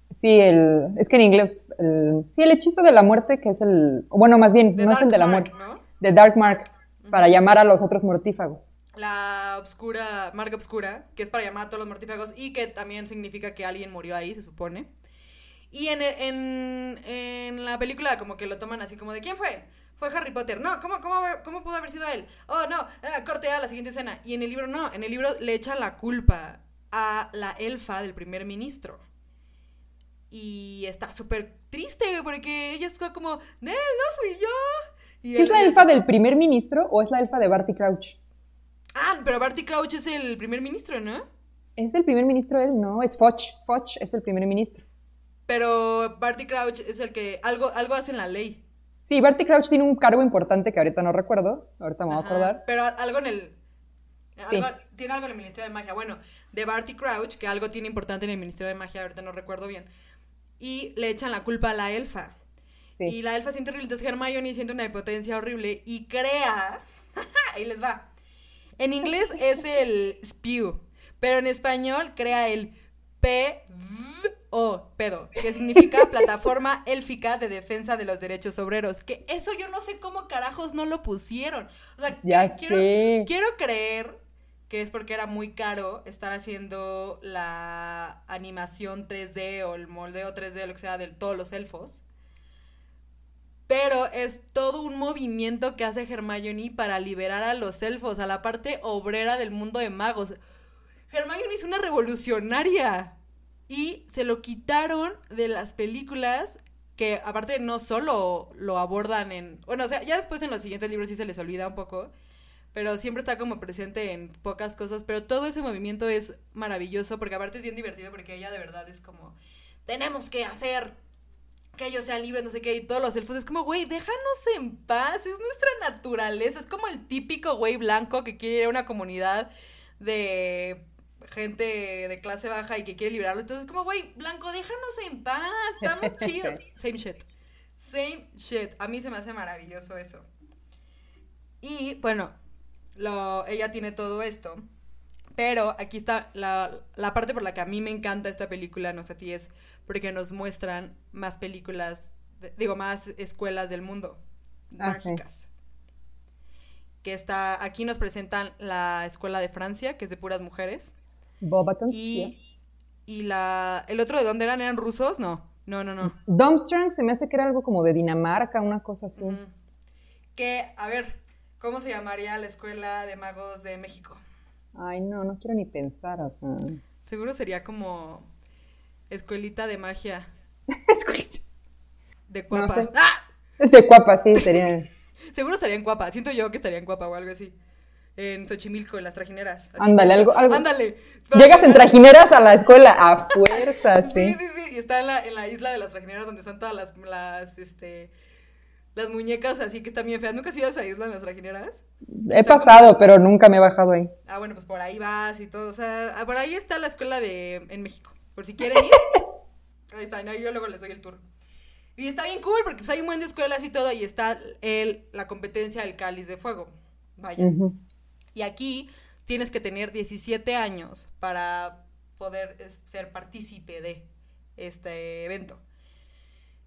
Sí, el, es que en inglés, el, sí, el hechizo de la muerte, que es el, bueno, más bien, no es el de la muerte, ¿no? de Dark Mark, para llamar a los otros mortífagos. La obscura, marca obscura, que es para llamar a todos los mortífagos y que también significa que alguien murió ahí, se supone. Y en, en, en la película como que lo toman así como de ¿quién fue? Fue Harry Potter. No, ¿cómo, cómo, cómo pudo haber sido él? Oh, no, ah, corte a la siguiente escena. Y en el libro no, en el libro le echan la culpa a la elfa del primer ministro. Y está súper triste porque ella está como, no, no fui yo. Y ¿Es la elfa del primer ministro o es la elfa de Barty Crouch? Ah, pero Barty Crouch es el primer ministro, ¿no? ¿Es el primer ministro él? No, es Foch. Foch es el primer ministro. Pero Barty Crouch es el que algo, algo hace en la ley. Sí, Barty Crouch tiene un cargo importante que ahorita no recuerdo. Ahorita me voy a acordar. Pero algo en el. Sí. algo- tiene algo en el Ministerio de Magia. Bueno, de Barty Crouch, que algo tiene importante en el Ministerio de Magia, ahorita no recuerdo bien. Y le echan la culpa a la elfa. Sí. Y la elfa siente horrible. Entonces Hermione siente una impotencia horrible y crea. Ahí les va. En inglés es el spew, pero en español crea el P-O, pedo, que significa Plataforma Élfica de Defensa de los Derechos Obreros. Que eso yo no sé cómo carajos no lo pusieron. O sea, Ya quiero, sé. quiero creer que es porque era muy caro estar haciendo la animación 3D o el moldeo 3D, lo que sea, de todos los elfos. Pero es todo un movimiento que hace Hermione para liberar a los elfos, a la parte obrera del mundo de magos. Hermione es una revolucionaria. Y se lo quitaron de las películas que aparte no solo lo abordan en... Bueno, o sea, ya después en los siguientes libros sí se les olvida un poco, pero siempre está como presente en pocas cosas, pero todo ese movimiento es maravilloso porque aparte es bien divertido porque ella de verdad es como, tenemos que hacer que ellos sean libres, no sé qué, y todos los elfos es como, güey, déjanos en paz, es nuestra naturaleza, es como el típico güey blanco que quiere ir a una comunidad de gente de clase baja y que quiere liberarlo, entonces como, güey, blanco, déjanos en paz, estamos chidos. Same shit. Same shit. A mí se me hace maravilloso eso. Y bueno, lo, ella tiene todo esto. Pero aquí está la, la parte por la que a mí me encanta esta película, no sé a ti, es porque nos muestran más películas, de- digo, más escuelas del mundo Ah, sí. mágicas. Que está, aquí nos presentan la escuela de Francia, que es de puras mujeres. Bobaton, Y, sí. y la, el otro de dónde eran, eran rusos, no, no, no, no. Domstrang se me hace que era algo como de Dinamarca, una cosa así. Que, a ver, ¿cómo se llamaría la escuela de magos de México? Ay, no, no quiero ni pensar, o sea. Seguro sería como escuelita de magia Escucha. de Cuapa. sé. ¡Ah! De cuapa, sí, sería. Seguro estaría en Cuapa. Siento yo que estaría en Cuapa o algo así. En Xochimilco, en las trajineras. Así Ándale, algo- algo. Ándale. Llegas en trajineras a la escuela a fuerza, Sí, sí. sí, sí. Y está en la, en la isla de las trajineras donde están todas las, las, este, las muñecas así que están bien feas. ¿Nunca has ido a esa isla en las trajineras? He pasado, pero nunca me he bajado ahí. Ah, bueno, pues por ahí vas y todo. O sea, ah, por ahí está la escuela de en México. Por si quieren ir. Ahí está, yo luego les doy el tour. Y está bien cool porque pues hay un buen de escuelas y todo. Y está el, la competencia del cáliz de fuego. Vaya. Y aquí tienes que tener 17 años para poder es, ser partícipe de este evento.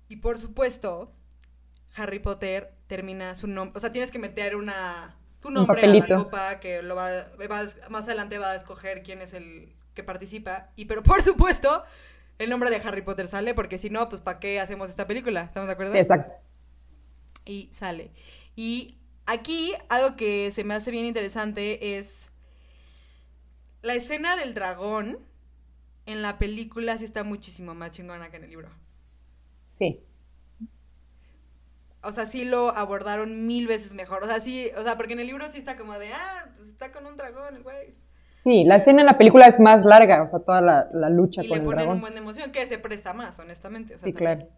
Y por supuesto, Harry Potter termina su nombre, o sea, tienes que meter una tu nombre a la copa que lo va, va más adelante va a escoger quién es el que participa y pero por supuesto el nombre de Harry Potter sale porque si no pues para qué hacemos esta película estamos de acuerdo exacto. y sale. Y aquí algo que se me hace bien interesante es la escena del dragón en la película sí está muchísimo más chingona que en el libro. Sí. O sea, sí lo abordaron mil veces mejor. O sea, sí, o sea, porque en el libro sí está como de, ah, pues está con un dragón el güey. Sí, la escena en la película es más larga, o sea, toda la, la lucha Y con le el ponen un dragón. buen de emoción que se presta más, honestamente. o sea, Sí, también. claro.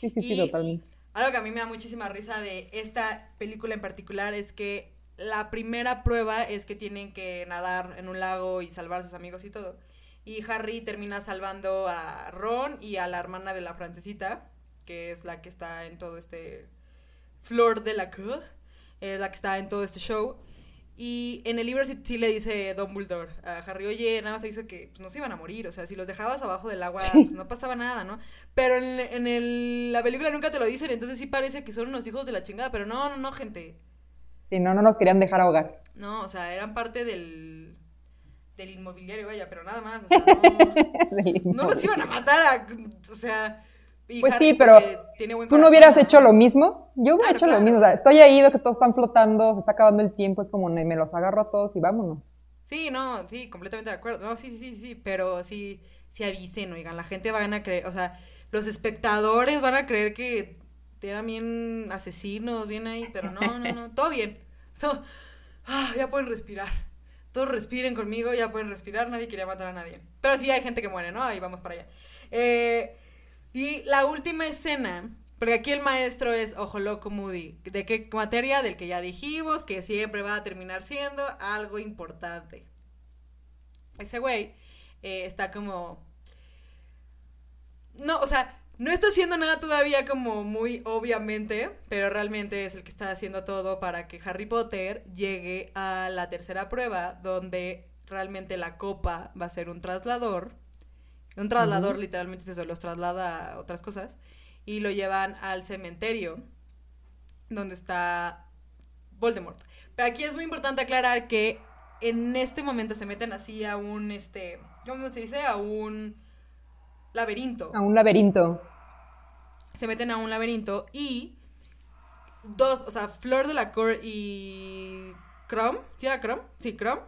Sí, sí, sí, totalmente. Algo que a mí me da muchísima risa de esta película en particular es que la primera prueba es que tienen que nadar en un lago y salvar a sus amigos y todo. Y Harry termina salvando a Ron y a la hermana de la francesita, que es la que está en todo este Flor de la Cour, es la que está en todo este show. Y en el libro sí, le dice Dumbledore a Harry, oye, nada más se hizo que pues, no se iban a morir, o sea, si los dejabas abajo del agua, pues no pasaba nada, ¿no? Pero en, en el, la película nunca te lo dicen, entonces sí parece que son unos hijos de la chingada, pero no, no, no, gente. Sí, no, no nos querían dejar ahogar. No, o sea, eran parte del, del inmobiliario, vaya, pero nada más, o sea, no, no los iban a matar, a, o sea pues sí, pero tú no hubieras hecho lo mismo. Yo hubiera hecho lo mismo. estoy ahí, veo que todos están flotando, se está acabando el tiempo, es como me los agarro a todos y vámonos. Sí, no, sí, completamente de acuerdo. No, sí, sí, sí, sí, pero sí, sí avisen, oigan, la gente van a creer, o sea, los espectadores van a creer que eran bien asesinos, bien ahí, pero no, no, no, todo bien. ah, ya pueden respirar. Todos respiren conmigo, ya pueden respirar, nadie quería matar a nadie. Pero sí hay gente que muere, ¿no? Ahí vamos para allá. Eh, y la última escena, porque aquí el maestro es Ojo Loco Moody. ¿De qué materia? Del que ya dijimos, que siempre va a terminar siendo algo importante. Ese güey eh, está como... No, o sea, no está haciendo nada todavía como muy obviamente, pero realmente es el que está haciendo todo para que Harry Potter llegue a la tercera prueba, donde realmente la copa va a ser un traslador un traslador literalmente se los traslada a otras cosas y lo llevan al cementerio donde está Voldemort. Pero aquí es muy importante aclarar que en este momento se meten así a un, este, ¿cómo se dice? A un laberinto. A un laberinto. Se meten a un laberinto y dos, o sea, Flor de la Cor y Chrome, ¿sí era Chrome? Sí, Chrome.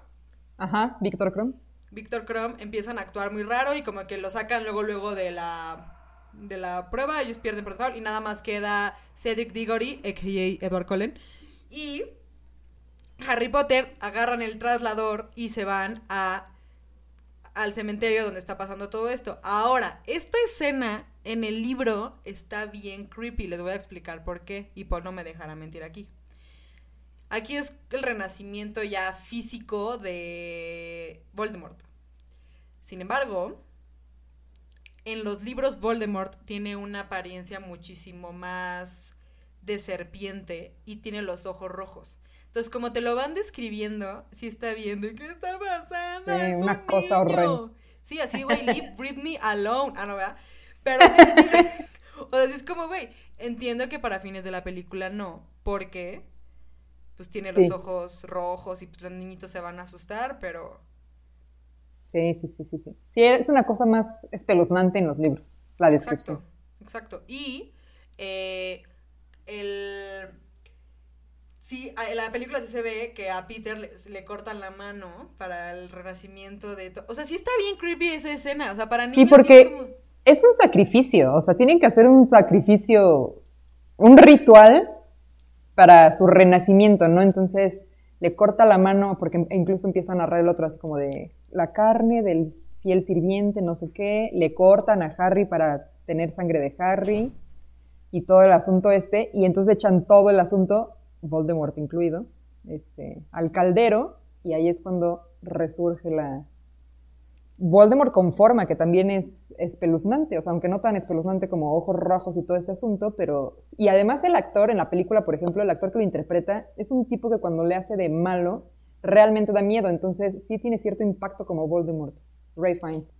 Ajá, Víctor Chrome. Víctor Crumb empiezan a actuar muy raro y como que lo sacan luego luego de la de la prueba, ellos pierden por default y nada más queda Cedric Diggory, a.k.a. Edward Cullen, y Harry Potter agarran el traslador y se van a al cementerio donde está pasando todo esto. Ahora, esta escena en el libro está bien creepy, les voy a explicar por qué y por no me dejará mentir aquí. Aquí es el renacimiento ya físico de Voldemort. Sin embargo, en los libros Voldemort tiene una apariencia muchísimo más de serpiente y tiene los ojos rojos. Entonces, como te lo van describiendo, sí está viendo qué está pasando. Sí, una cosa horrible. Sí, así, güey, leave Britney alone. Ah, no, ¿verdad? Pero sí, o sea, es como, güey, entiendo que para fines de la película no, porque pues tiene los ojos rojos y pues los niñitos se van a asustar, pero... Sí, sí, sí, sí, sí. Sí, es una cosa más espeluznante en los libros, la descripción. Exacto, Y eh, el... Sí, en la película sí se ve que a Peter le, cortan la mano para el renacimiento de... O sea, sí está bien creepy esa escena, o sea, para niños... Sí, porque es un sacrificio, o sea, tienen que hacer un sacrificio, un ritual para su renacimiento, ¿no? Entonces le corta la mano, porque incluso empieza a narrar así como de la carne del fiel sirviente, no sé qué, le cortan a Harry para tener sangre de Harry y todo el asunto este, y entonces echan todo el asunto, Voldemort incluido, este, al caldero, y ahí es cuando resurge la, Voldemort con forma, que también es espeluznante, o sea, aunque no tan espeluznante como Ojos Rojos y todo este asunto, pero... Y además el actor en la película, por ejemplo, el actor que lo interpreta, es un tipo que cuando le hace de malo, realmente da miedo, entonces sí tiene cierto impacto como Voldemort, Ray Fiennes.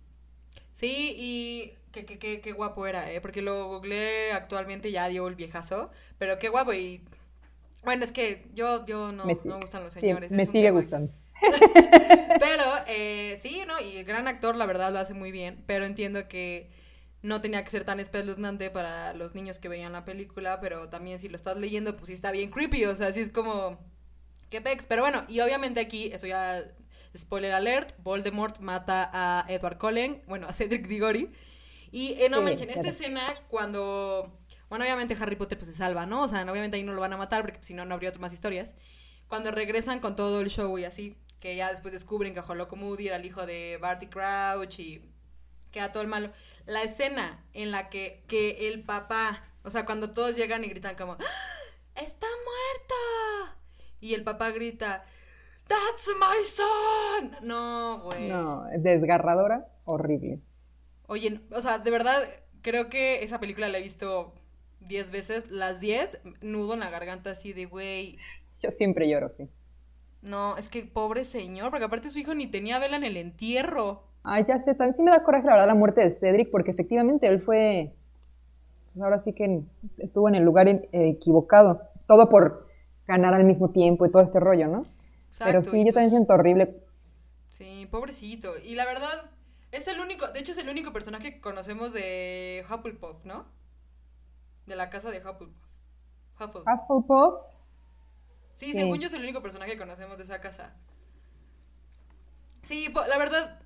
Sí, y qué, qué, qué, guapo era, ¿eh? Porque lo googleé actualmente, ya dio el viejazo, pero qué guapo y... Bueno, es que yo, yo no, me gustan los señores. me sigue gustando. pero eh, sí, ¿no? Y el gran actor, la verdad, lo hace muy bien. Pero entiendo que no tenía que ser tan espeluznante para los niños que veían la película. Pero también si lo estás leyendo, pues sí está bien creepy. O sea, así es como. ¿Qué pex? Pero bueno, y obviamente aquí, eso ya. Spoiler alert: Voldemort mata a Edward Cullen, bueno, a Cedric Diggory. Y eh, no manchen, esta escena, cuando. Bueno, obviamente Harry Potter pues se salva, ¿no? O sea, obviamente ahí no lo van a matar porque si no, no habría otras más historias. Cuando regresan con todo el show y así, que ya después descubren que Holoco Moody era el hijo de Barty Crouch y queda todo el malo. La escena en la que, que el papá, o sea, cuando todos llegan y gritan como, ¡Ah! ¡Está muerta! Y el papá grita, ¡That's my son! No, güey. No, desgarradora, horrible. Oye, o sea, de verdad, creo que esa película la he visto diez veces, las diez, nudo en la garganta así de, güey. Yo siempre lloro, sí. No, es que pobre señor, porque aparte su hijo ni tenía vela en el entierro. Ay, ya sé, también sí me da coraje la verdad la muerte de Cedric, porque efectivamente él fue, pues ahora sí que estuvo en el lugar equivocado, todo por ganar al mismo tiempo y todo este rollo, ¿no? Pero sí, yo también pues siento horrible. Sí, pobrecito. Y la verdad, es el único, de hecho es el único personaje que conocemos de Hufflepuff, ¿no? De la casa de Hufflepuff. Hufflepuff. Sí, según yo es el único personaje que conocemos de esa casa. Sí, la verdad,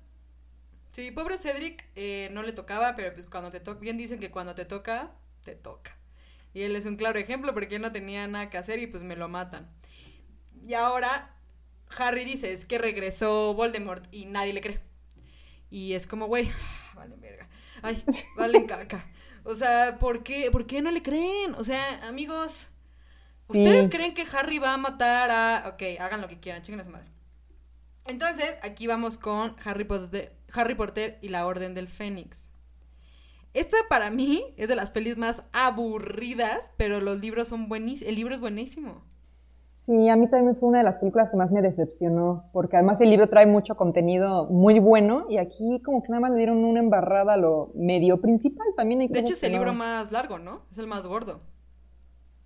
sí, pobre Cedric eh, no le tocaba, pero pues cuando te toca, bien dicen que cuando te toca, te toca. Y él es un claro ejemplo porque él no tenía nada que hacer y pues me lo matan. Y ahora Harry dice, es que regresó Voldemort y nadie le cree. Y es como, güey, vale verga. Ay, vale caca. O sea, ¿por qué, ¿por qué no le creen? O sea, amigos, ¿ustedes creen que Harry va a matar a... Ok, hagan lo que quieran, chinguen a su madre. Entonces, aquí vamos con Harry Potter, Harry Potter y la Orden del Fénix. Esta para mí es de las pelis más aburridas, pero los libros son buenísimos. El libro es buenísimo. Sí, a mí también fue una de las películas que más me decepcionó, porque además el libro trae mucho contenido muy bueno y aquí como que nada más le dieron una embarrada a lo medio principal. También hay De hecho es el libro más largo, ¿no? Es el más gordo.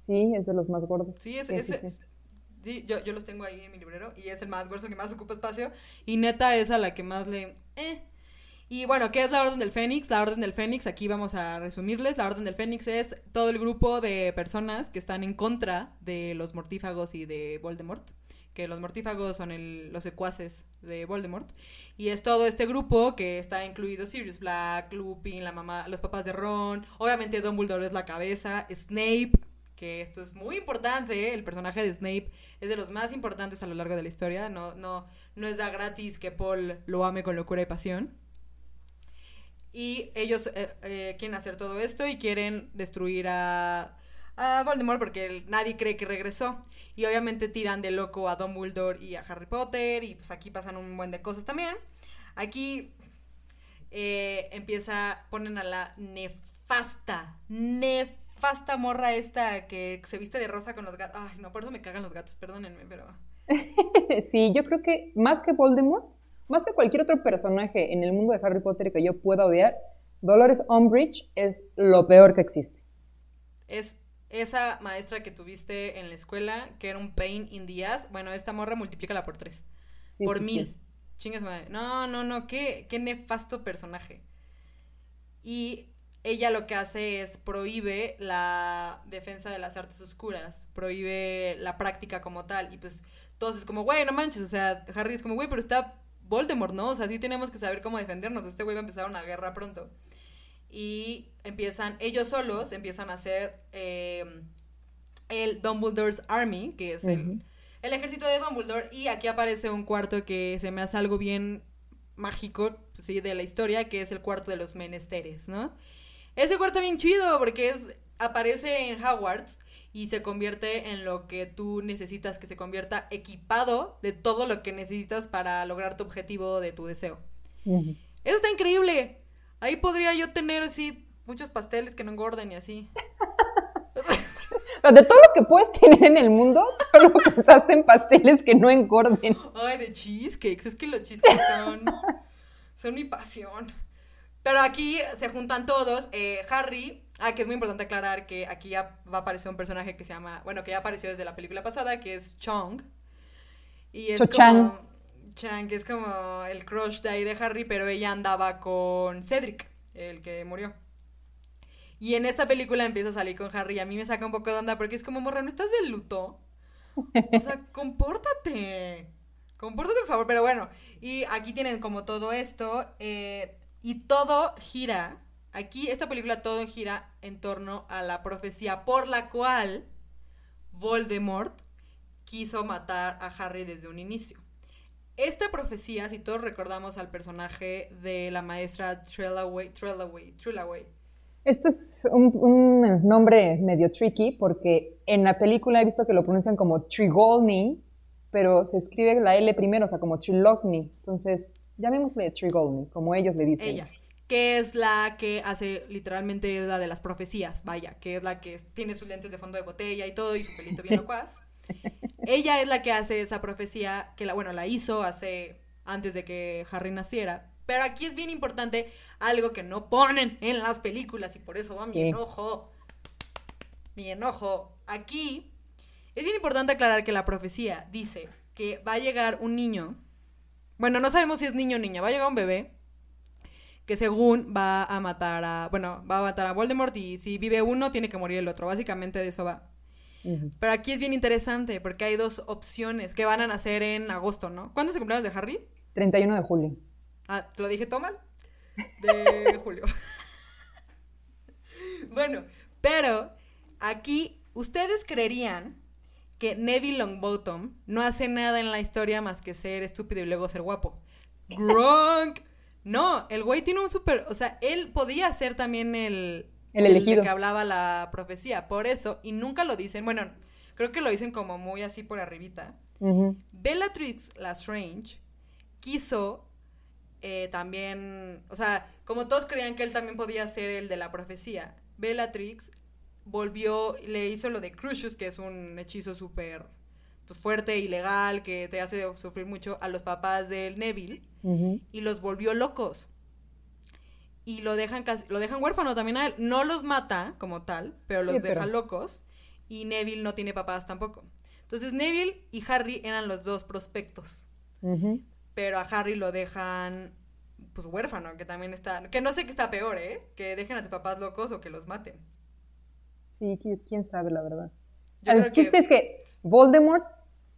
Sí, es de los más gordos. Sí, es, sí, yo, yo, los tengo ahí en mi librero y es el más gordo que más ocupa espacio y neta es a la que más le... Eh, y bueno, ¿qué es la Orden del Fénix? La Orden del Fénix, aquí vamos a resumirles. La Orden del Fénix es todo el grupo de personas que están en contra de los mortífagos y de Voldemort. Que los mortífagos son los secuaces de Voldemort. Y es todo este grupo que está incluido Sirius Black, Lupin, la mamá, los papás de Ron. Obviamente Dumbledore es la cabeza. Snape, que esto es muy importante, el personaje de Snape es de los más importantes a lo largo de la historia. No, no, no es da gratis que Paul lo ame con locura y pasión. Y ellos eh, eh, quieren hacer todo esto y quieren destruir a, a Voldemort porque nadie cree que regresó. Y obviamente tiran de loco a Dumbledore y a Harry Potter. Y pues aquí pasan un buen de cosas también. Aquí eh, empieza, ponen a la nefasta, nefasta morra esta que se viste de rosa con los gatos. Ay, no, por eso me cagan los gatos, perdónenme, pero... sí, yo creo que más que Voldemort, más que cualquier otro personaje en el mundo de Harry Potter que yo pueda odiar, Dolores Umbridge es lo peor que existe. Es esa maestra que tuviste en la escuela, que era un pain in the ass. Bueno, esta morra multiplícala por tres. por mil. Chingas madre. No, no, no, qué, qué nefasto personaje. Y ella lo que hace es prohíbe la defensa de las artes oscuras, prohíbe la práctica como tal. Y pues todos es como, güey, no manches. O sea, Harry es como, güey, pero está Voldemort, ¿no? O sea, sí tenemos que saber cómo defendernos. Este güey va a empezar una guerra pronto. Y empiezan, ellos solos empiezan a hacer em, el Dumbledore's Army, que es el, ejército de Dumbledore. Y aquí aparece un cuarto que se me hace algo bien mágico, sí, de la historia, que es el cuarto de los menesteres, ¿no? Ese cuarto bien chido, porque es, aparece en Hogwarts y se convierte en lo que tú necesitas que se convierta equipado de todo lo que necesitas para lograr tu objetivo de tu deseo. Eso está increíble. Ahí podría yo tener así muchos pasteles que no engorden y así. de todo lo que puedes tener en el mundo, solo pensaste en pasteles que no engorden. Ay, de cheesecakes. Es que los cheesecakes son, son mi pasión. Pero aquí se juntan todos. Eh, Harry Ah, que es muy importante aclarar que aquí ya va a aparecer un personaje que se llama, bueno, que ya apareció desde la película pasada, que es Chong. Y es como Chang, que es como el crush de ahí de Harry, pero ella andaba con Cedric, el que murió. Y en esta película empieza a salir con Harry y a mí me saca un poco de onda porque es como, morra, ¿no estás de luto? O sea, compórtate. Compórtate, por favor. Pero bueno, y aquí tienen como todo esto eh, y todo gira Aquí esta película todo gira en torno a la profecía por la cual Voldemort quiso matar a Harry desde un inicio. Esta profecía, si todos recordamos al personaje de la maestra Trelawney, Trelawney, Trelawney. Este es un, nombre medio tricky porque en la película he visto que lo pronuncian como Trigolny, pero se escribe la L primero, o sea, como Trilogny. Entonces, llamémosle Trigolny, como ellos le dicen. Ella que es la que hace literalmente la de las profecías, vaya, que es la que tiene sus lentes de fondo de botella y todo y su pelito bien locuaz. ella es la que hace esa profecía, que la, bueno, la hizo hace, antes de que Harry naciera. Pero aquí es bien importante algo que no ponen en las películas y por eso va mi enojo. Mi enojo. Aquí es bien importante aclarar que la profecía dice que va a llegar un niño. Bueno, no sabemos si es niño o niña. Va a llegar un bebé que según va a matar a, bueno, va a matar a Voldemort y si vive uno tiene que morir el otro, básicamente de eso va. Pero aquí es bien interesante porque hay dos opciones que van a nacer en agosto, ¿no? ¿Cuándo es el cumpleaños de Harry? 31 de julio. Ah, ¿te lo dije todo mal? De julio. bueno, pero aquí ustedes creerían que Neville Longbottom no hace nada en la historia más que ser estúpido y luego ser guapo. Gronk. No, el güey tiene un súper, o sea, él podía ser también el, el elegido. que hablaba la profecía, por eso, y nunca lo dicen, bueno, creo que lo dicen como muy así por arribita. Bellatrix Lestrange quiso eh, también, o sea, como todos creían que él también podía ser el de la profecía, Bellatrix volvió, le hizo lo de Crucius, que es un hechizo súper pues, fuerte y legal, que te hace sufrir mucho a los papás del Neville y los volvió locos. Y lo dejan, casi, lo dejan huérfano también a él. No los mata como tal, pero los deja locos. Y Neville no tiene papás tampoco. Entonces Neville y Harry eran los dos prospectos. Pero a Harry lo dejan pues huérfano, que también está... Que no sé qué está peor, ¿eh? Que dejen a tus papás locos o que los maten. Sí, quién sabe la verdad. el chiste es que Voldemort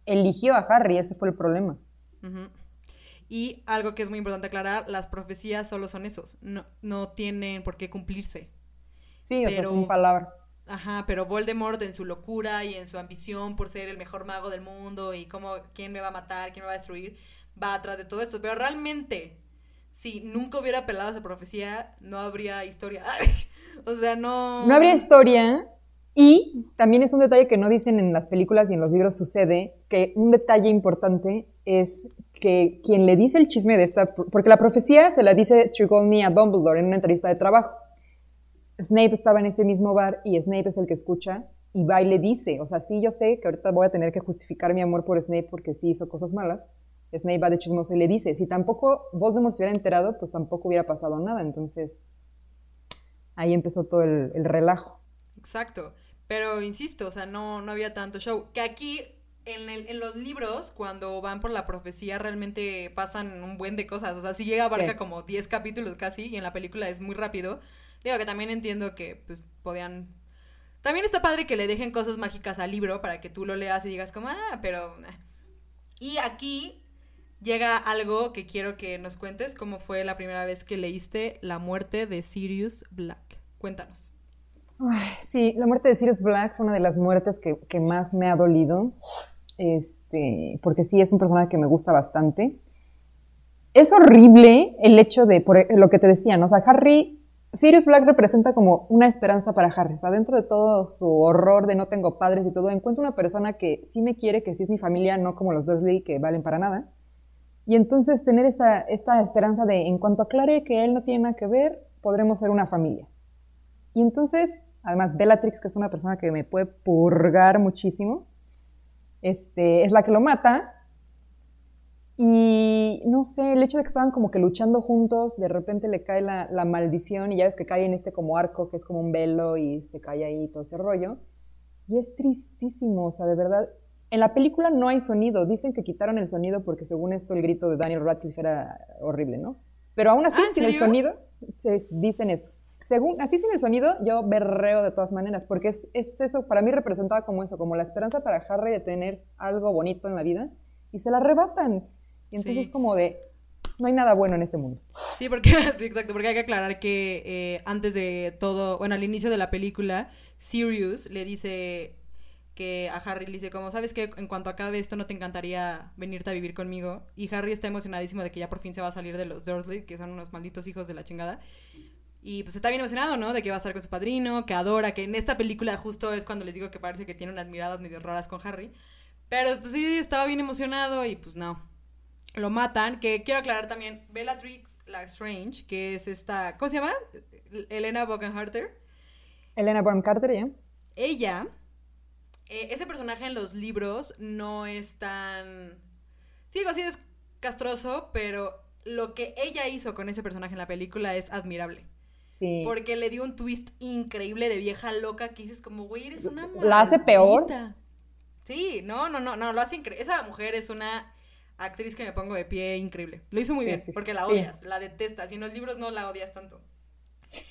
eligió a Harry, ese fue el problema. Y algo que es muy importante aclarar, las profecías solo son esos, no, no tienen por qué cumplirse. Sí, o sea, son palabras. Ajá, pero Voldemort en su locura y en su ambición por ser el mejor mago del mundo y cómo, quién me va a matar, quién me va a destruir, va atrás de todo esto. Pero realmente, si nunca hubiera pelado esa profecía, no habría historia. o sea, no... No habría historia y también es un detalle que no dicen en las películas y en los libros sucede, que un detalle importante es que quien le dice el chisme de esta, porque la profecía se la dice Trigolny a Dumbledore en una entrevista de trabajo. Snape estaba en ese mismo bar y Snape es el que escucha y va y le dice, o sea, sí, yo sé que ahorita voy a tener que justificar mi amor por Snape porque sí hizo cosas malas. Snape va de chismoso y le dice, si tampoco Voldemort se hubiera enterado, pues tampoco hubiera pasado nada. Entonces, ahí empezó todo el, el relajo. Exacto. Pero insisto, o sea, no, no había tanto show. Que aquí en, el, en, los libros, cuando van por la profecía, realmente pasan un buen de cosas. O sea, si llega abarca como 10 capítulos casi, y en la película es muy rápido. Digo que también entiendo que, pues, podían... También está padre que le dejen cosas mágicas al libro para que tú lo leas y digas como, ah, pero... Y aquí llega algo que quiero que nos cuentes, cómo fue la primera vez que leíste La muerte de Sirius Black. Cuéntanos. sí, la muerte de Sirius Black fue una de las muertes que, más me ha dolido este, porque sí es un personaje que me gusta bastante. Es horrible el hecho de, por lo que te decía, ¿no? O sea, Harry, Sirius Black representa como una esperanza para Harry. O sea, dentro de todo su horror de no tengo padres y todo, encuentro una persona que sí me quiere, que sí es mi familia, no como los Dursley que valen para nada. Y entonces tener esta, esta esperanza de, en cuanto aclare que él no tiene nada que ver, podremos ser una familia. Y entonces, además, Bellatrix, que es una persona que me puede purgar muchísimo, este, es la que lo mata. Y no sé, el hecho de que estaban como que luchando juntos, de repente le cae la, maldición y ya ves que cae en este como arco que es como un velo y se cae ahí todo ese rollo. Y es tristísimo, o sea, de verdad. En la película no hay sonido, dicen que quitaron el sonido porque según esto el grito de Daniel Radcliffe era horrible, ¿no? Pero aún así, ah, sin el sonido, se dicen eso según, así sin el sonido, yo berreo de todas maneras, porque es, eso, para mí representaba como eso, como la esperanza para Harry de tener algo bonito en la vida, y se la arrebatan. Y entonces es como de, no hay nada bueno en este mundo. Sí, porque, sí, exacto, porque hay que aclarar que eh, antes de todo, bueno, al inicio de la película, Sirius le dice que a Harry le dice como, ¿sabes que En cuanto acabe esto, ¿no te encantaría venirte a vivir conmigo? Y Harry está emocionadísimo de que ya por fin se va a salir de los Dursley, que son unos malditos hijos de la chingada. Y pues está bien emocionado, ¿no? De que va a estar con su padrino, que adora, que en esta película justo es cuando les digo que parece que tiene unas miradas medio raras con Harry. Pero pues sí, estaba bien emocionado y pues no. Lo matan, que quiero aclarar también, Bellatrix Lestrange, que es esta, ¿cómo se llama? Elena Bonham Carter. Elena Bonham Carter, ya. Ella eh, ese personaje en los libros no es tan... Sí, digo, sí es castroso, pero lo que ella hizo con ese personaje en la película es admirable. Sí. Porque le dio un twist increíble de vieja loca que dices como, güey, eres una ¿La hace peor? maldita". Sí, no, no, no, no, lo hace increíble. Esa mujer es una actriz que me pongo de pie increíble. Lo hizo muy Sí, bien, sí, porque la odias, la detestas. Y en los libros no la odias tanto.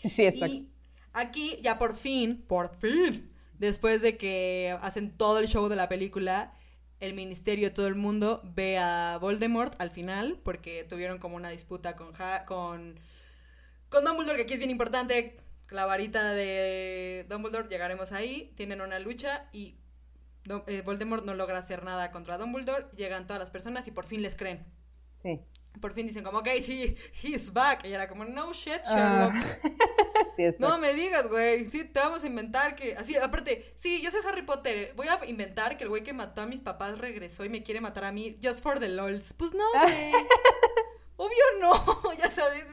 Sí, exacto. Y aquí ya por fin, por fin, después de que hacen todo el show de la película, el ministerio, todo el mundo ve a Voldemort al final, porque tuvieron como una disputa con, con, con Dumbledore, que aquí es bien importante, la varita de Dumbledore, llegaremos ahí, tienen una lucha y eh, Voldemort no logra hacer nada contra Dumbledore, llegan todas las personas y por fin les creen. Sí. Por fin dicen como, ok, sí, he's back. Y era como, no shit, Ah, Sherlock. sí. No me digas, güey. Sí, te vamos a inventar que. Así, aparte, sí, yo soy Harry Potter. Voy a inventar que el güey que mató a mis papás regresó y me quiere matar a mí just for the lols. Pues no, güey. Obvio no, ya sabes.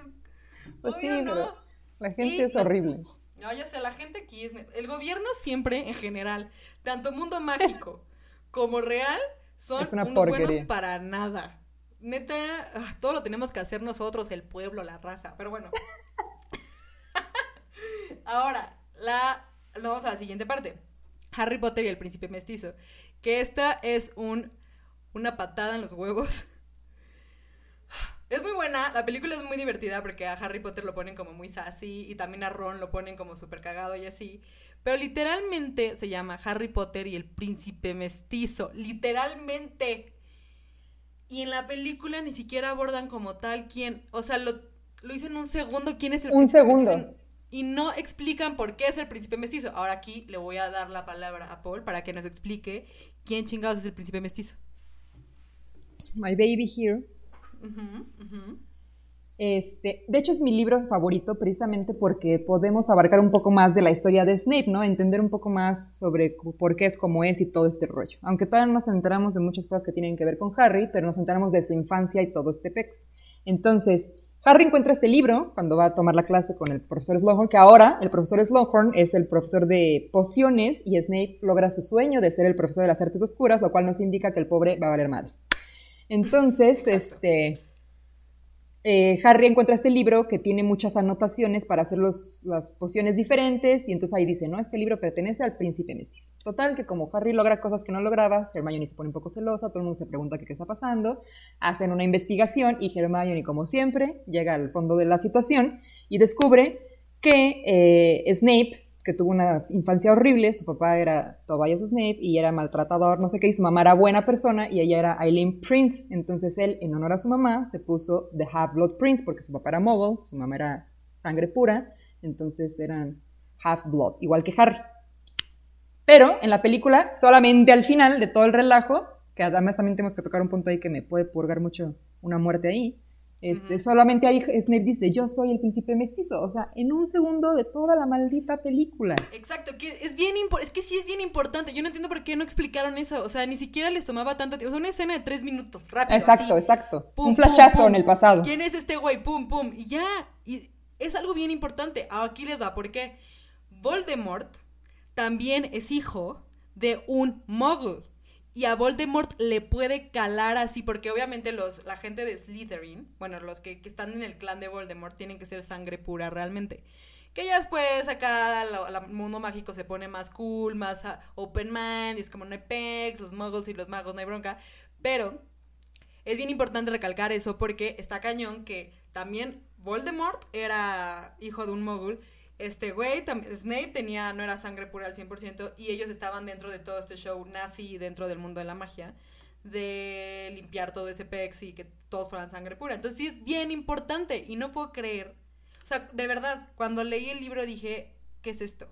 Pues sí, Obvio no. pero la gente Y es horrible. No, ya sé, la gente aquí es. El gobierno siempre, en general, tanto mundo mágico como real, son unos buenos para nada. Neta, ah, todo lo tenemos que hacer nosotros, el pueblo, la raza. Pero bueno. Ahora, la. Nos vamos a la siguiente parte. Harry Potter y el príncipe mestizo. Que esta es un. una patada en los huevos. Es muy buena, la película es muy divertida porque a Harry Potter lo ponen como muy sassy y también a Ron lo ponen como súper cagado y así. Pero literalmente se llama Harry Potter y el príncipe mestizo. Literalmente. Y en la película ni siquiera abordan como tal quién. O sea, lo, lo dicen un segundo quién es el Un príncipe segundo. mestizo. Y no explican por qué es el príncipe mestizo. Ahora aquí le voy a dar la palabra a Paul para que nos explique quién chingados es el príncipe mestizo. My Baby Here. Ujú, ujú. Este, de hecho es mi libro favorito precisamente porque podemos abarcar un poco más de la historia de Snape, ¿no? Entender un poco más sobre por qué es como es y todo este rollo. Aunque todavía no nos enteramos de muchas cosas que tienen que ver con Harry, pero nos enteramos de su infancia y todo este pex. Entonces, Harry encuentra este libro cuando va a tomar la clase con el profesor Slughorn, que ahora el profesor Slughorn es el profesor de pociones y Snape logra su sueño de ser el profesor de las artes oscuras, lo cual nos indica que el pobre va a valer madre. Entonces, este, eh, Harry encuentra este libro que tiene muchas anotaciones para hacer las pociones diferentes y entonces ahí dice, no, este libro pertenece al príncipe mestizo. Total, que como Harry logra cosas que no lograba, Hermione se pone un poco celosa, todo el mundo se pregunta qué, qué está pasando, hacen una investigación y Hermione, como siempre, llega al fondo de la situación y descubre que eh, Snape, que tuvo una infancia horrible, su papá era Tobias Snape y era maltratador, no sé qué, y su mamá era buena persona y ella era Eileen Prince. Entonces él, en honor a su mamá, se puso The Half-Blood Prince porque su papá era Muggle, su mamá era sangre pura, entonces eran Half-Blood, igual que Harry. Pero en la película, solamente al final de todo el relajo, que además también tenemos que tocar un punto ahí que me puede purgar mucho una muerte ahí, este, solamente ahí Snape dice, yo soy el príncipe mestizo, o sea, en un segundo de toda la maldita película. Exacto, que es bien es que sí es bien importante. Yo no entiendo por qué no explicaron eso. O sea, ni siquiera les tomaba tanto tiempo. O sea, una escena de tres minutos, rápido. Exacto, así. exacto. Pum, un flashazo pum. en el pasado. ¿Quién es este güey? Pum, pum. Y ya. Y es algo bien importante. Aquí les va, porque Voldemort también es hijo de un muggle. Y a Voldemort le puede calar así, porque obviamente los, la gente de Slytherin, bueno, los que, están en el clan de Voldemort, tienen que ser sangre pura realmente. Que ya después acá el mundo mágico se pone más cool, más ah, open mind, y es como no hay pegs, los muggles y los magos no hay bronca. Pero es bien importante recalcar eso porque está cañón que también Voldemort era hijo de un mogul. Este güey, Snape tenía, no era sangre pura al 100% y ellos estaban dentro de todo este show nazi dentro del mundo de la magia de limpiar todo ese pex y que todos fueran sangre pura. Entonces sí es bien importante y no puedo creer. O sea, de verdad, cuando leí el libro dije, ¿qué es esto?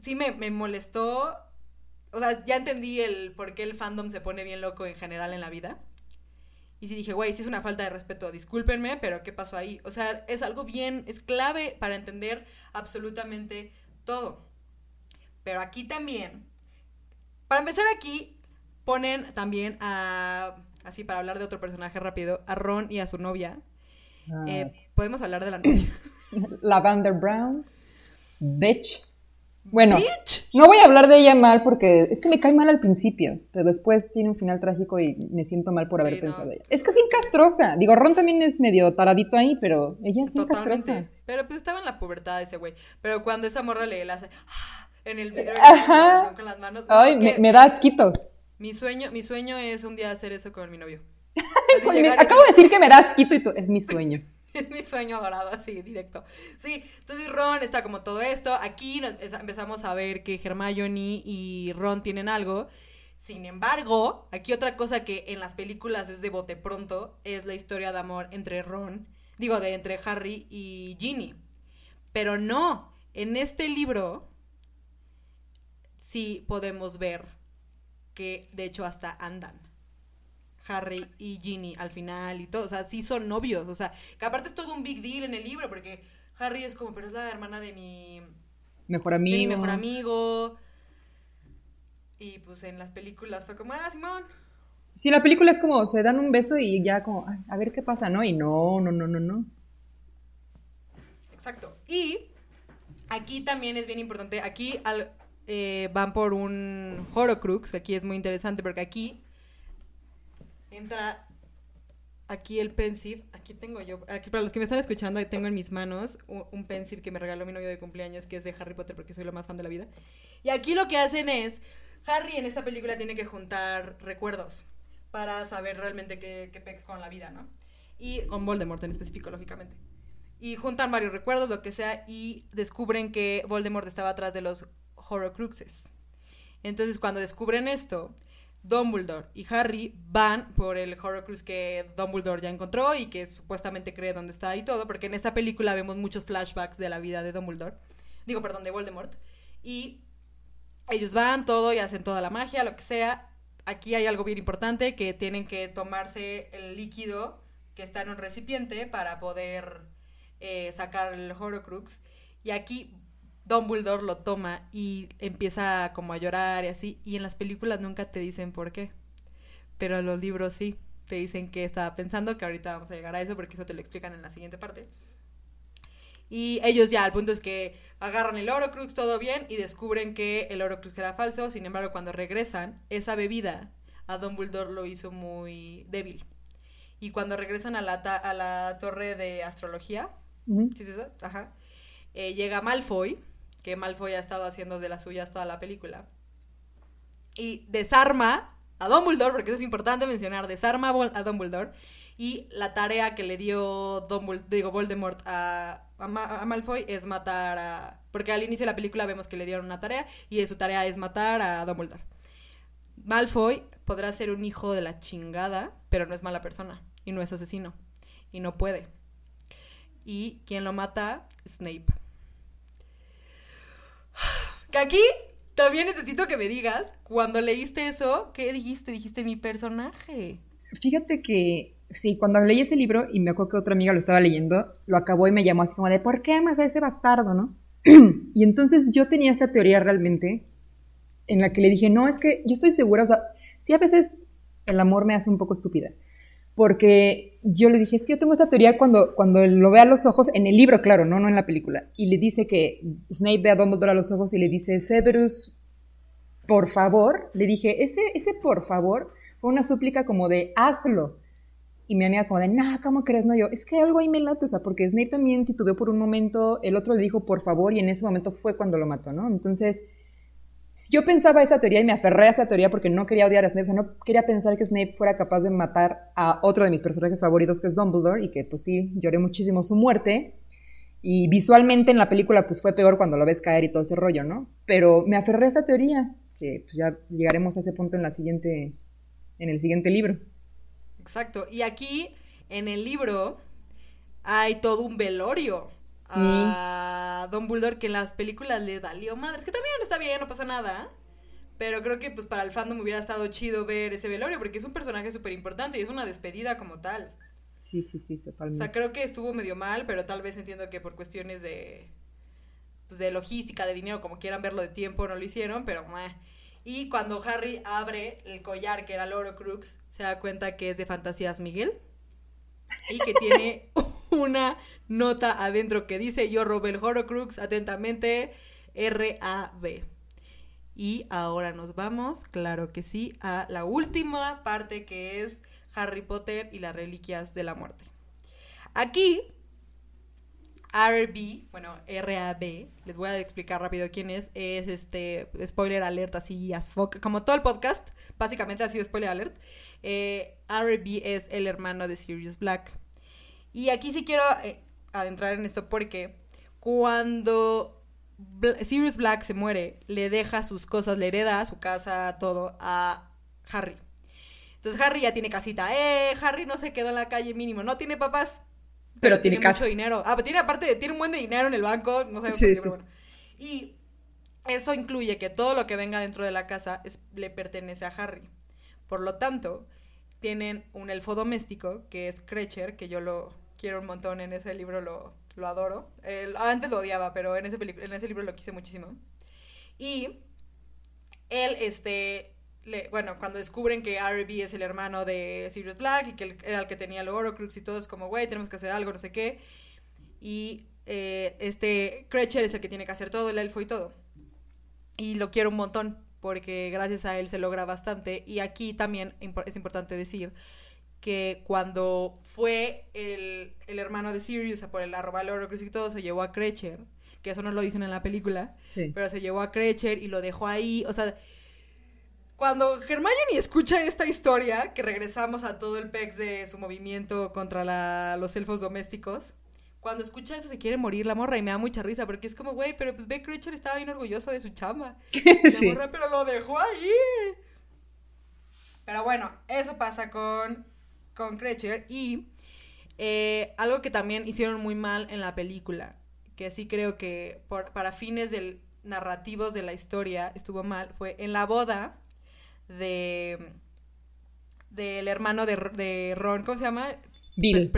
Sí me, me molestó. O sea, ya entendí el por qué el fandom se pone bien loco en general en la vida. Y sí dije, güey, sí es una falta de respeto, discúlpenme, pero ¿qué pasó ahí? O sea, es algo bien, es clave para entender absolutamente todo. Pero aquí también, para empezar aquí, ponen también a, así para hablar de otro personaje rápido, a Ron y a su novia. Ah, Eh, Podemos hablar de la novia. Lavender Brown, Bitch. Bueno, Bitch. no voy a hablar de ella mal porque es que me cae mal al principio, pero después tiene un final trágico y me siento mal por haber Sí, pensado no. ella. Es que es bien castrosa. Digo, Ron también es medio taradito ahí, pero ella es bien castrosa. Pero pues estaba en la pubertad ese güey. Pero cuando esa morra le le hace "Ah", en el vidrio con las manos. Ay, me, da asquito. Mi sueño, mi sueño es un día hacer eso con mi novio. Acabo de decir que me da asquito y tú, es mi sueño. Es mi sueño dorado, así, directo. Sí, entonces Ron está como todo esto. Aquí empezamos a ver que Hermione y Ron tienen algo. Sin embargo, aquí otra cosa que en las películas es de bote pronto es la historia de amor entre Ron, digo, de entre Harry y Ginny. Pero no, en este libro sí podemos ver que de hecho hasta andan. Harry y Ginny al final y todo, o sea, sí son novios, o sea, que aparte es todo un big deal en el libro porque Harry es como, pero es la hermana de mi, Mejor de amigo. mi mejor amigo. Y pues en las películas fue como, ah, Simón. Sí, la película es como, se dan un beso y ya como, "Ay, a ver qué pasa, ¿no? Y no, no, no, no, no. Exacto. Y aquí también es bien importante, aquí al- eh, van por un Horocrux, que aquí es muy interesante porque aquí entra aquí el pensive, aquí tengo yo, aquí para los que me están escuchando, tengo en mis manos un, un pensive que me regaló mi novio de cumpleaños, que es de Harry Potter porque soy lo más fan de la vida. Y aquí lo que hacen es, Harry en esta película tiene que juntar recuerdos para saber realmente qué, qué con la vida, ¿no? Y con Voldemort en específico, lógicamente. Y juntan varios recuerdos, lo que sea, y descubren que Voldemort estaba atrás de los Horcruxes. Entonces, cuando descubren esto, Dumbledore y Harry van por el Horcrux que Dumbledore ya encontró y que supuestamente cree dónde está y todo, porque en esta película vemos muchos flashbacks de la vida de Dumbledore. Digo, perdón, de Voldemort. Y ellos van todo y hacen toda la magia, lo que sea. Aquí hay algo bien importante, que tienen que tomarse el líquido que está en un recipiente para poder eh, sacar el Horcrux. Y aquí Dumbledore lo toma y empieza como a llorar y así. Y en las películas nunca te dicen por qué. Pero en los libros sí. Te dicen que estaba pensando, que ahorita vamos a llegar a eso porque eso te lo explican en la siguiente parte. Y ellos ya, el punto es que agarran el Horcrux, todo bien, y descubren que el Horcrux era falso. Sin embargo, cuando regresan, esa bebida a Dumbledore lo hizo muy débil. Y cuando regresan a la, ta- a la torre de astrología. ¿sí es eso? Ajá. Eh, llega Malfoy, que Malfoy ha estado haciendo de las suyas toda la película. Y desarma a Dumbledore, porque eso es importante mencionar, desarma a Dumbledore. Y la tarea que le dio Dumbledore, digo, Voldemort a, a Malfoy es matar a... Porque al inicio de la película vemos que le dieron una tarea y su tarea es matar a Dumbledore. Malfoy podrá ser un hijo de la chingada, pero no es mala persona y no es asesino y no puede. Y quien lo mata, Snape. Que aquí también necesito que me digas, cuando leíste eso, ¿qué dijiste? Dijiste mi personaje. Fíjate que sí, cuando leí ese libro y me acuerdo que otra amiga lo estaba leyendo, lo acabó y me llamó así como de, ¿por qué amas a ese bastardo, no? y entonces yo tenía esta teoría realmente en la que le dije, no, es que yo estoy segura, o sea, sí a veces el amor me hace un poco estúpida. Porque yo le dije, es que yo tengo esta teoría cuando, cuando lo ve a los ojos, en el libro, claro, no, no en la película. Y le dice que Snape ve a Dumbledore a los ojos y le dice, Severus, por favor. Le dije, ese, ese por favor fue una súplica como de, hazlo. Y mi amiga como de, nah, ¿cómo crees? No, yo, es que algo ahí me late, o sea, porque Snape también titubeó por un momento, el otro le dijo por favor y en ese momento fue cuando lo mató, ¿no? Entonces, yo pensaba esa teoría y me aferré a esa teoría porque no quería odiar a Snape, o sea, no quería pensar que Snape fuera capaz de matar a otro de mis personajes favoritos, que es Dumbledore, y que pues sí, lloré muchísimo su muerte. Y visualmente en la película pues fue peor cuando lo ves caer y todo ese rollo, ¿no? Pero me aferré a esa teoría, que pues ya llegaremos a ese punto en la siguiente, en el siguiente libro. Exacto. Y aquí, en el libro, hay todo un velorio Sí. a Dumbledore que en las películas le valió madres. Que también está bien, no pasa nada. Pero creo que pues para el fandom hubiera estado chido ver ese velorio porque es un personaje súper importante y es una despedida como tal. Sí, sí, sí, O totalmente. sea, creo que estuvo medio mal, pero tal vez entiendo que por cuestiones de pues, de logística, de dinero, como quieran verlo de tiempo, no lo hicieron, pero meh. Y cuando Harry abre el collar que era el Horcrux, se da cuenta que es de Fantasías Miguel y que tiene una nota adentro que dice yo robé el Horcrux atentamente R-A-B. Y ahora nos vamos, claro que sí, a la última parte que es Harry Potter y las Reliquias de la Muerte. Aquí, RB, bueno, R-A-B, les voy a explicar rápido quién es, es este, spoiler alert así, as fuck, como todo el podcast, básicamente ha sido spoiler alert. Eh, RB es el hermano de Sirius Black. Y aquí sí quiero eh, adentrar en esto porque cuando Sirius Black se muere, le deja sus cosas, le hereda su casa, todo a Harry. Entonces Harry ya tiene casita. Eh, Harry no se quedó en la calle mínimo, no tiene papás. Pero, tiene, mucho dinero. Ah, pero tiene aparte, tiene un buen de dinero en el banco, no sé por qué, pero bueno. Y eso incluye que todo lo que venga dentro de la casa le pertenece a Harry. Por lo tanto, tienen un elfo doméstico que es Krecher, que yo lo quiero un montón en ese libro, lo, lo adoro. antes lo odiaba, pero en ese, en ese libro lo quise muchísimo. Y él, este, bueno, cuando descubren que R.B. es el hermano de Sirius Black y que era el que tenía el Horcrux y todo, es como, güey, tenemos que hacer algo, no sé qué. Y eh, este Cretcher es el que tiene que hacer todo, el elfo y todo. Y lo quiero un montón, porque gracias a él se logra bastante. Y aquí también es importante decir que cuando fue el, hermano de Sirius a por el arroba el Horcrux y todo, se llevó a Cretcher, que eso no lo dicen en la película, pero se llevó a Cretcher y lo dejó ahí, o sea... Cuando Hermione escucha esta historia, que regresamos a todo el pex de su movimiento contra los elfos domésticos, cuando escucha eso se quiere morir la morra y me da mucha risa porque es como, güey, pero pues ve Cretcher estaba bien orgulloso de su chamba. La morra, pero lo dejó ahí. Pero bueno, eso pasa con con Cretcher y eh, algo que también hicieron muy mal en la película, que sí creo que para fines del narrativos de la historia estuvo mal, fue en la boda de del hermano de, Ron, ¿cómo se llama? Bill.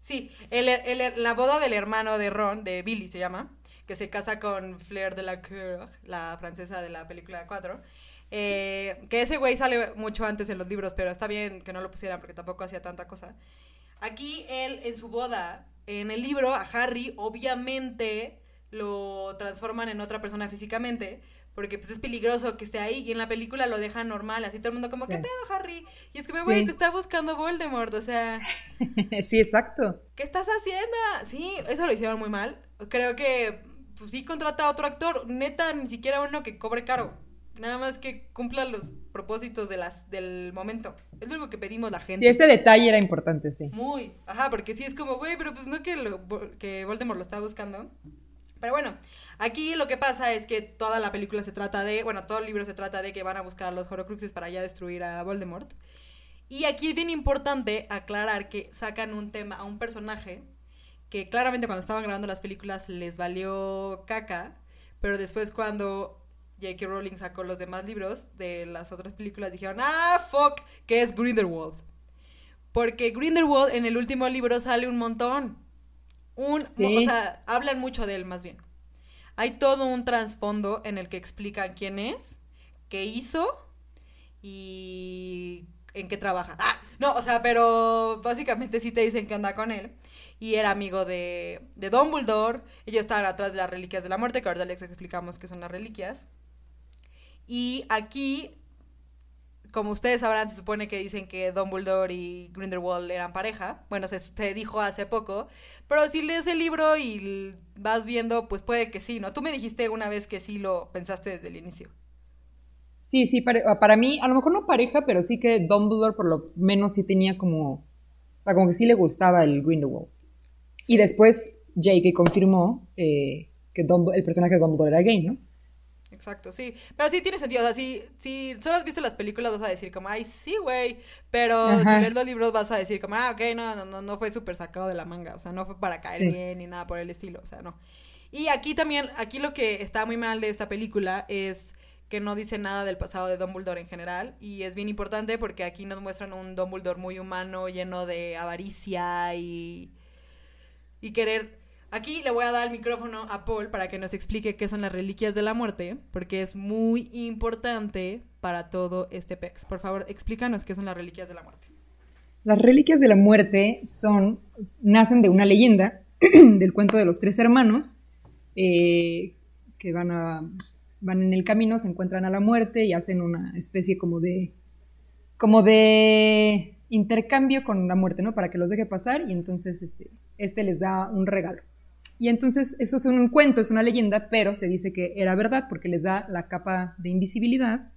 Sí, el, la boda del hermano de Ron, de Billy se llama, que se casa con Flair de la Cour, la francesa de la película 4. Eh, que ese güey sale mucho antes en los libros, pero está bien que no lo pusieran porque tampoco hacía tanta cosa. Aquí él, en su boda, en el libro, a Harry, obviamente lo transforman en otra persona físicamente, porque pues es peligroso que esté ahí, y en la película lo dejan normal, así todo el mundo como, ¿qué pedo, Harry? Y es que, güey, te está buscando Voldemort, o sea... sí, exacto. ¿Qué estás haciendo? Sí, eso lo hicieron muy mal. Creo que, pues sí, contrata a otro actor, neta, ni siquiera uno que cobre caro. Nada más que cumpla los propósitos de las, del momento. Es lo que pedimos la gente. Sí, ese detalle era importante, sí. Muy. Ajá, porque sí es como, güey, pero pues no que, lo, que Voldemort lo está buscando. Pero bueno, aquí lo que pasa es que toda la película se trata de, bueno, todo el libro se trata de que van a buscar a los Horcruxes para ya destruir a Voldemort. Y aquí es bien importante aclarar que sacan un tema a un personaje que claramente cuando estaban grabando las películas les valió caca, pero después cuando J.K. Rowling sacó los demás libros de las otras películas, dijeron, ah, fuck, que es Grindelwald. Porque Grindelwald en el último libro sale un montón. Un, O sea, hablan mucho de él más bien. Hay todo un trasfondo en el que explican quién es, qué hizo y en qué trabaja. Ah, no, o sea, pero básicamente sí te dicen qué onda con él. Y era amigo de, de Dumbledore. Ellos estaban atrás de las reliquias de la muerte, que ahora les explicamos qué son las reliquias. Y aquí, como ustedes sabrán, se supone que dicen que Dumbledore y Grindelwald eran pareja. Bueno, se, dijo hace poco. Pero si lees el libro y vas viendo, pues puede que sí, ¿no? Tú me dijiste una vez que sí lo pensaste desde el inicio. Sí, sí, para, para mí, a lo mejor no pareja, pero sí que Dumbledore por lo menos sí tenía como, o sea, como que sí le gustaba el Grindelwald. Y después J.K. confirmó eh, que el personaje de Dumbledore era gay, ¿no? Exacto, sí. Pero sí tiene sentido. O sea, si, si solo has visto las películas vas a decir como, ay, sí, güey. Pero si lees los libros vas a decir como, ah, ok, no, no, no, no fue súper sacado de la manga. O sea, no fue para caer bien ni nada por el estilo. O sea, no. Y aquí también, aquí lo que está muy mal de esta película es que no dice nada del pasado de Dumbledore en general. Y es bien importante porque aquí nos muestran un Dumbledore muy humano, lleno de avaricia y, y querer Aquí le voy a dar el micrófono a Paul para que nos explique qué son las reliquias de la muerte, porque es muy importante para todo este PEX. Por favor, explícanos qué son las reliquias de la muerte. Las reliquias de la muerte son, nacen de una leyenda del cuento de los tres hermanos, eh, que van a van en el camino, se encuentran a la muerte y hacen una especie como de como de intercambio con la muerte, ¿no? Para que los deje pasar y entonces este, este les da un regalo. Y entonces eso es un cuento, es una leyenda, pero se dice que era verdad porque les da la capa de invisibilidad,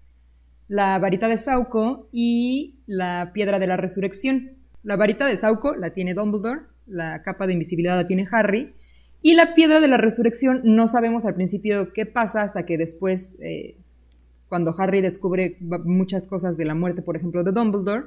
la varita de Sauco y la piedra de la resurrección. La varita de Sauco la tiene Dumbledore, la capa de invisibilidad la tiene Harry y la piedra de la resurrección no sabemos al principio qué pasa hasta que después, eh, cuando Harry descubre muchas cosas de la muerte, por ejemplo, de Dumbledore,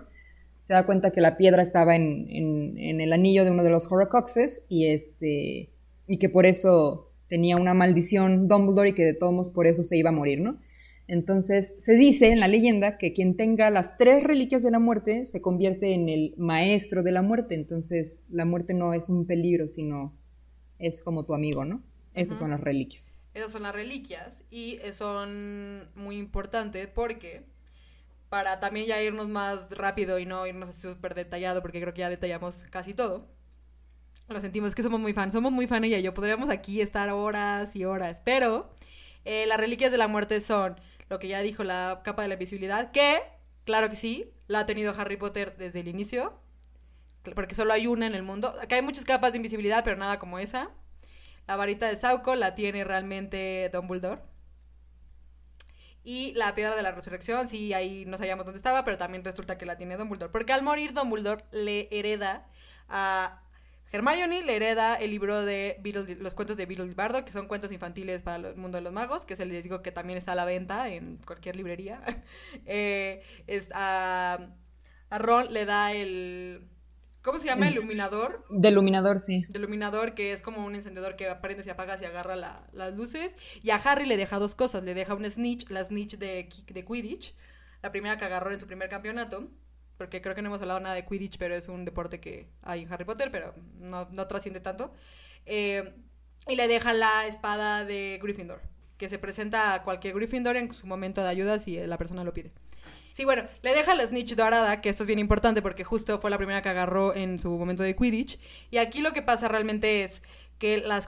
se da cuenta que la piedra estaba en, el anillo de uno de los Horcruxes y, este, y que por eso tenía una maldición Dumbledore y que de todos modos por eso se iba a morir, ¿no? Entonces se dice en la leyenda que quien tenga las tres reliquias de la muerte se convierte en el maestro de la muerte, entonces la muerte no es un peligro, sino es como tu amigo, ¿no? Esas son las reliquias. Esas son las reliquias y son muy importantes porque para también ya irnos más rápido y no irnos súper detallado, porque creo que ya detallamos casi todo. Lo sentimos que somos muy fans, somos muy fan ella y yo. Podríamos aquí estar horas y horas, pero eh, las reliquias de la muerte son lo que ya dijo la capa de la invisibilidad, que, claro que sí, la ha tenido Harry Potter desde el inicio, porque solo hay una en el mundo. Acá hay muchas capas de invisibilidad, pero nada como esa. La varita de Sauco la tiene realmente Dumbledore. Y la piedra de la resurrección, sí, ahí no sabíamos dónde estaba, pero también resulta que la tiene Dumbledore. Porque al morir Dumbledore le hereda a Hermione, le hereda el libro de los cuentos de Beetle Bardo, que son cuentos infantiles para el mundo de los magos, que se les digo que también está a la venta en cualquier librería. eh, a, a Ron le da el ¿Cómo se llama? ¿Iluminador? De iluminador, sí. De iluminador, que es como un encendedor que prende, se apaga, y agarra las luces. Y a Harry le deja dos cosas. Le deja un snitch, la snitch de, de Quidditch. La primera que agarró en su primer campeonato. Porque creo que no hemos hablado nada de Quidditch, pero es un deporte que hay en Harry Potter, pero no, no trasciende tanto. Eh, y le deja la espada de Gryffindor. Que se presenta a cualquier Gryffindor en su momento de ayuda si la persona lo pide. Sí, bueno, le deja la snitch dorada, que esto es bien importante porque justo fue la primera que agarró en su momento de Quidditch. Y aquí lo que pasa realmente es que las,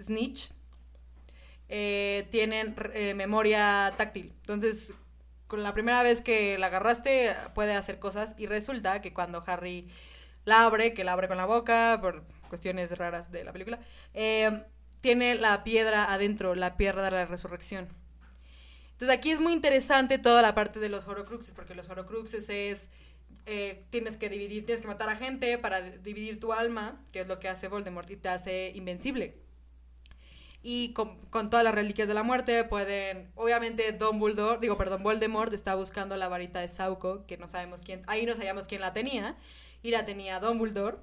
snitch eh, tienen eh, memoria táctil. Entonces, con la primera vez que la agarraste, puede hacer cosas. Y resulta que cuando Harry la abre, que la abre con la boca, por cuestiones raras de la película, eh, tiene la piedra adentro, la piedra de la resurrección. Entonces aquí es muy interesante toda la parte de los horocruxes, porque los horocruxes es, eh, tienes que dividir, tienes que matar a gente para dividir tu alma, que es lo que hace Voldemort y te hace invencible. Y con, todas las reliquias de la muerte pueden, obviamente Dumbledore, digo, perdón, Voldemort está buscando la varita de Sauco, que no sabemos quién, ahí no sabíamos quién la tenía, y la tenía Dumbledore.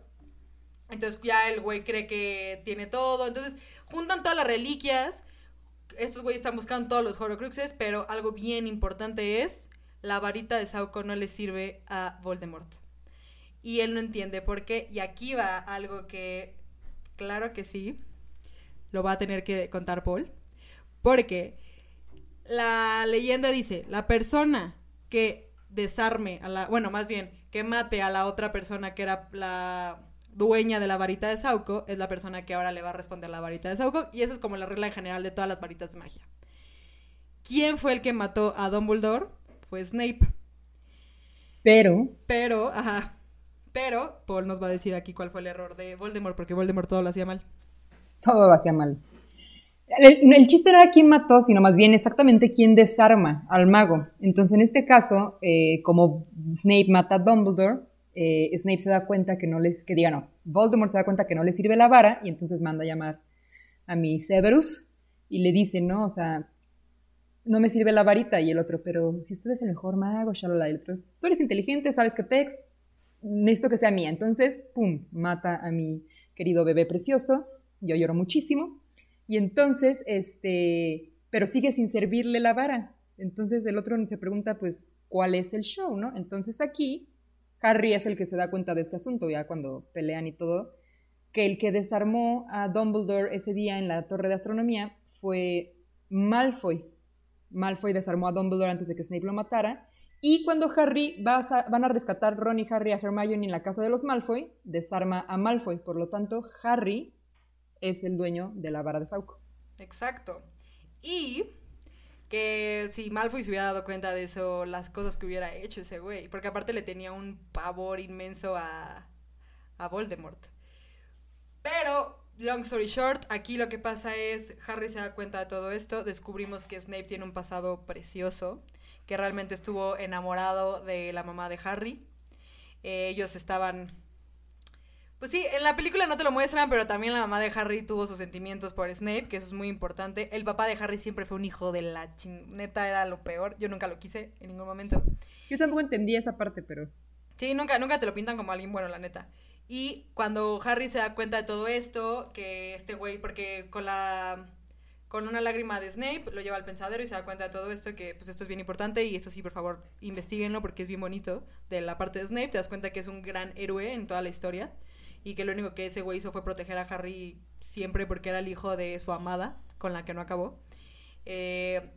Entonces ya el güey cree que tiene todo, entonces juntan todas las reliquias estos güeyes están buscando todos los Horcruxes, pero algo bien importante es la varita de Sauco no le sirve a Voldemort. Y él no entiende por qué. Y aquí va algo que, claro que sí, lo va a tener que contar Paul. Porque la leyenda dice, la persona que desarme a la, bueno, más bien, que mate a la otra persona que era la dueña de la varita de Sauco es la persona que ahora le va a responder la varita de Sauco y esa es como la regla en general de todas las varitas de magia. ¿Quién fue el que mató a Dumbledore? Fue Snape. Pero. Pero, ajá. Pero Paul nos va a decir aquí cuál fue el error de Voldemort, porque Voldemort todo lo hacía mal. Todo lo hacía mal. El, chiste no era quién mató, sino más bien exactamente quién desarma al mago. Entonces, en este caso, eh, como Snape mata a Dumbledore, eh, Snape se da cuenta que no les, que diga no, Voldemort se da cuenta que no le sirve la vara y entonces manda a llamar a mi Severus y le dice, no, o sea, no me sirve la varita y el otro, pero si usted es el mejor mago, shalala, y el otro, tú eres inteligente, sabes que pex, necesito que sea mía. Entonces, pum, mata a mi querido bebé precioso, yo lloro muchísimo y entonces, este, pero sigue sin servirle la vara. Entonces el otro se pregunta, pues, ¿cuál es el show, no? Entonces aquí Harry es el que se da cuenta de este asunto, ya cuando pelean y todo, que el que desarmó a Dumbledore ese día en la torre de astronomía fue Malfoy. Malfoy desarmó a Dumbledore antes de que Snape lo matara. Y cuando Harry va van a rescatar Ron y Harry a Hermione en la casa de los Malfoy, desarma a Malfoy. Por lo tanto, Harry es el dueño de la vara de Sauco. Exacto. Y que si Malfoy se hubiera dado cuenta de eso, las cosas que hubiera hecho ese güey. Porque aparte le tenía un pavor inmenso a, a Voldemort. Pero, long story short, aquí lo que pasa es, Harry se da cuenta de todo esto, descubrimos que Snape tiene un pasado precioso, que realmente estuvo enamorado de la mamá de Harry. Eh, ellos estaban pues sí, en la película no te lo muestran, pero también la mamá de Harry tuvo sus sentimientos por Snape, que eso es muy importante. El papá de Harry siempre fue un hijo de la chin... Neta, era lo peor. Yo nunca lo quise en ningún momento. Yo tampoco entendí esa parte, pero... Sí, nunca, nunca te lo pintan como alguien bueno, la neta. Y cuando Harry se da cuenta de todo esto, que este güey, porque con la con una lágrima de Snape, lo lleva al pensadero y se da cuenta de todo esto, que pues esto es bien importante y eso sí, por favor, investiguenlo porque es bien bonito de la parte de Snape, te das cuenta que es un gran héroe en toda la historia y que lo único que ese güey hizo fue proteger a Harry siempre porque era el hijo de su amada, con la que no acabó. Eh,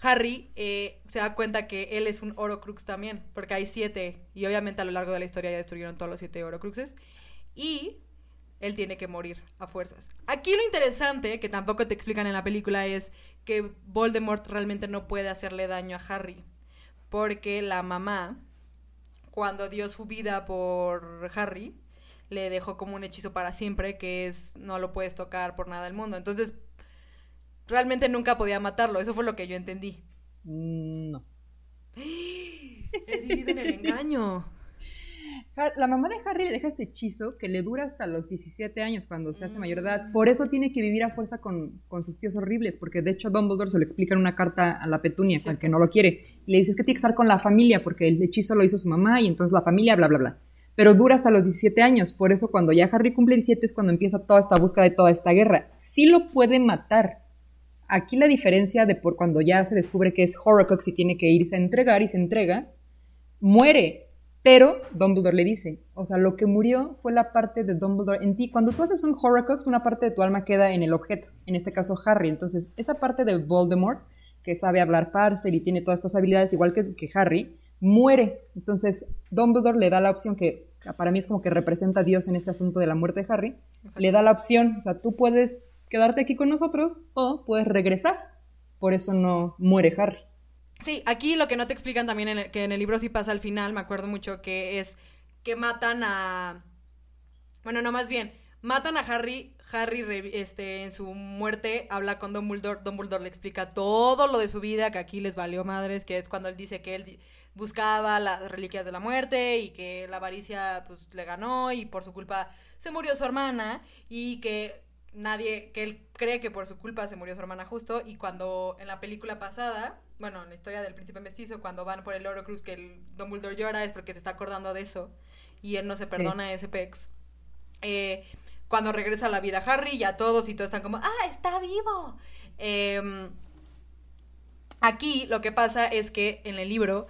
Harry eh, se da cuenta que él es un Horocrux también, porque hay siete, y obviamente a lo largo de la historia ya destruyeron todos los siete Horocruxes, y él tiene que morir a fuerzas. Aquí lo interesante, que tampoco te explican en la película, es que Voldemort realmente no puede hacerle daño a Harry, porque la mamá, cuando dio su vida por Harry, le dejó como un hechizo para siempre, que es no lo puedes tocar por nada del mundo. Entonces, realmente nunca podía matarlo, eso fue lo que yo entendí. Mm, no. He vivido en el engaño. La mamá de Harry le deja este hechizo que le dura hasta los 17 años cuando se hace mayor edad. Por eso tiene que vivir a fuerza con, sus tíos horribles, porque de hecho Dumbledore se lo explica en una carta a la petunia, al que no lo quiere. Y le dice que tiene que estar con la familia, porque el hechizo lo hizo su mamá y entonces la familia, bla, bla, bla pero dura hasta los 17 años. Por eso cuando ya Harry cumple 17 es cuando empieza toda esta búsqueda de toda esta guerra. Sí lo puede matar. Aquí la diferencia de por cuando ya se descubre que es Horcrux y tiene que irse a entregar y se entrega, muere. Pero Dumbledore le dice, o sea, lo que murió fue la parte de Dumbledore en ti. Cuando tú haces un Horcrux, una parte de tu alma queda en el objeto, en este caso Harry. Entonces, esa parte de Voldemort, que sabe hablar parcel y tiene todas estas habilidades igual que, que Harry, muere. Entonces, Dumbledore le da la opción que para mí es como que representa a Dios en este asunto de la muerte de Harry. Le da la opción, o sea, tú puedes quedarte aquí con nosotros o puedes regresar. Por eso no muere Harry. Sí, aquí lo que no te explican también, que en el libro sí pasa al final, me acuerdo mucho, que es que matan a... Bueno, no, más bien, matan a Harry, Harry este, en su muerte habla con Dumbledore, Dumbledore le explica todo lo de su vida, que aquí les valió madres, que es cuando él dice que él buscaba las reliquias de la muerte y que la avaricia pues le ganó y por su culpa se murió su hermana y que nadie, que él cree que por su culpa se murió su hermana justo y cuando en la película pasada, bueno, en la historia del príncipe mestizo, cuando van por el Oro Cruz que el Dumbledore llora es porque se está acordando de eso y él no se perdona a ese pex. Eh, cuando regresa a la vida Harry, ya todos y todos están como, ah, está vivo. Em, aquí lo que pasa es que en el libro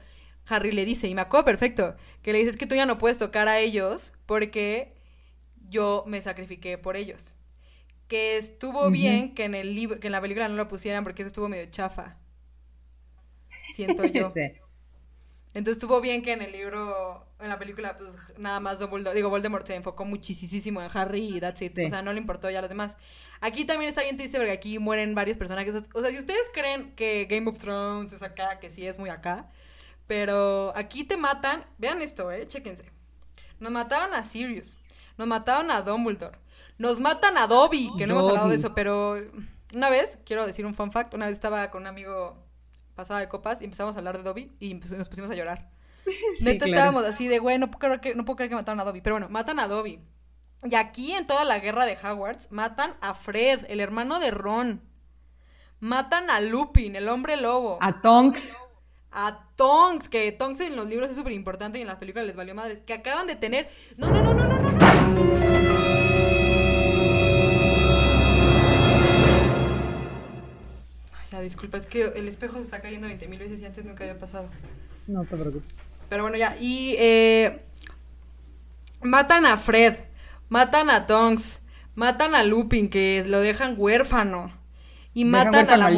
Harry le dice, y me acuerdo perfecto, que le dice, es que tú ya no puedes tocar a ellos porque yo me sacrifiqué por ellos. Que estuvo bien que en el libro, que en la película no lo pusieran porque eso estuvo medio chafa. Siento yo. Entonces estuvo bien que en el libro, en la película, pues nada más Dumbledore, digo, Voldemort se enfocó muchísimo en Harry y that's it. O sea, no le importó ya a los demás. Aquí también está bien triste porque aquí mueren varios personajes. O sea, si ustedes creen que Game of Thrones es acá, que sí es muy acá, pero aquí te matan. Vean esto, eh, chéquense. Nos mataron a Sirius. Nos mataron a Dumbledore. Nos matan a Dobby, que no hemos hablado de eso, pero una vez, quiero decir un fun fact, una vez estaba con un amigo pasado de copas y empezamos a hablar de Dobby y pues, nos pusimos a llorar. Neta estábamos así de, güey, no puedo, creer que, no puedo creer que mataron a Dobby. Pero bueno, matan a Dobby. Y aquí en toda la guerra de Hogwarts matan a Fred, el hermano de Ron. Matan a Lupin, el hombre lobo. A Tonks a Tonks, que Tonks en los libros es súper importante y en las películas les valió madres, que acaban de tener... No, no, no, no, no, no, no. Ay, la disculpa, es que el espejo se está cayendo 20 mil veces y antes nunca había pasado. No te preocupes. Pero bueno, ya, y eh, matan a Fred, matan a Tonks, matan a Lupin, que lo dejan huérfano, y matan a la...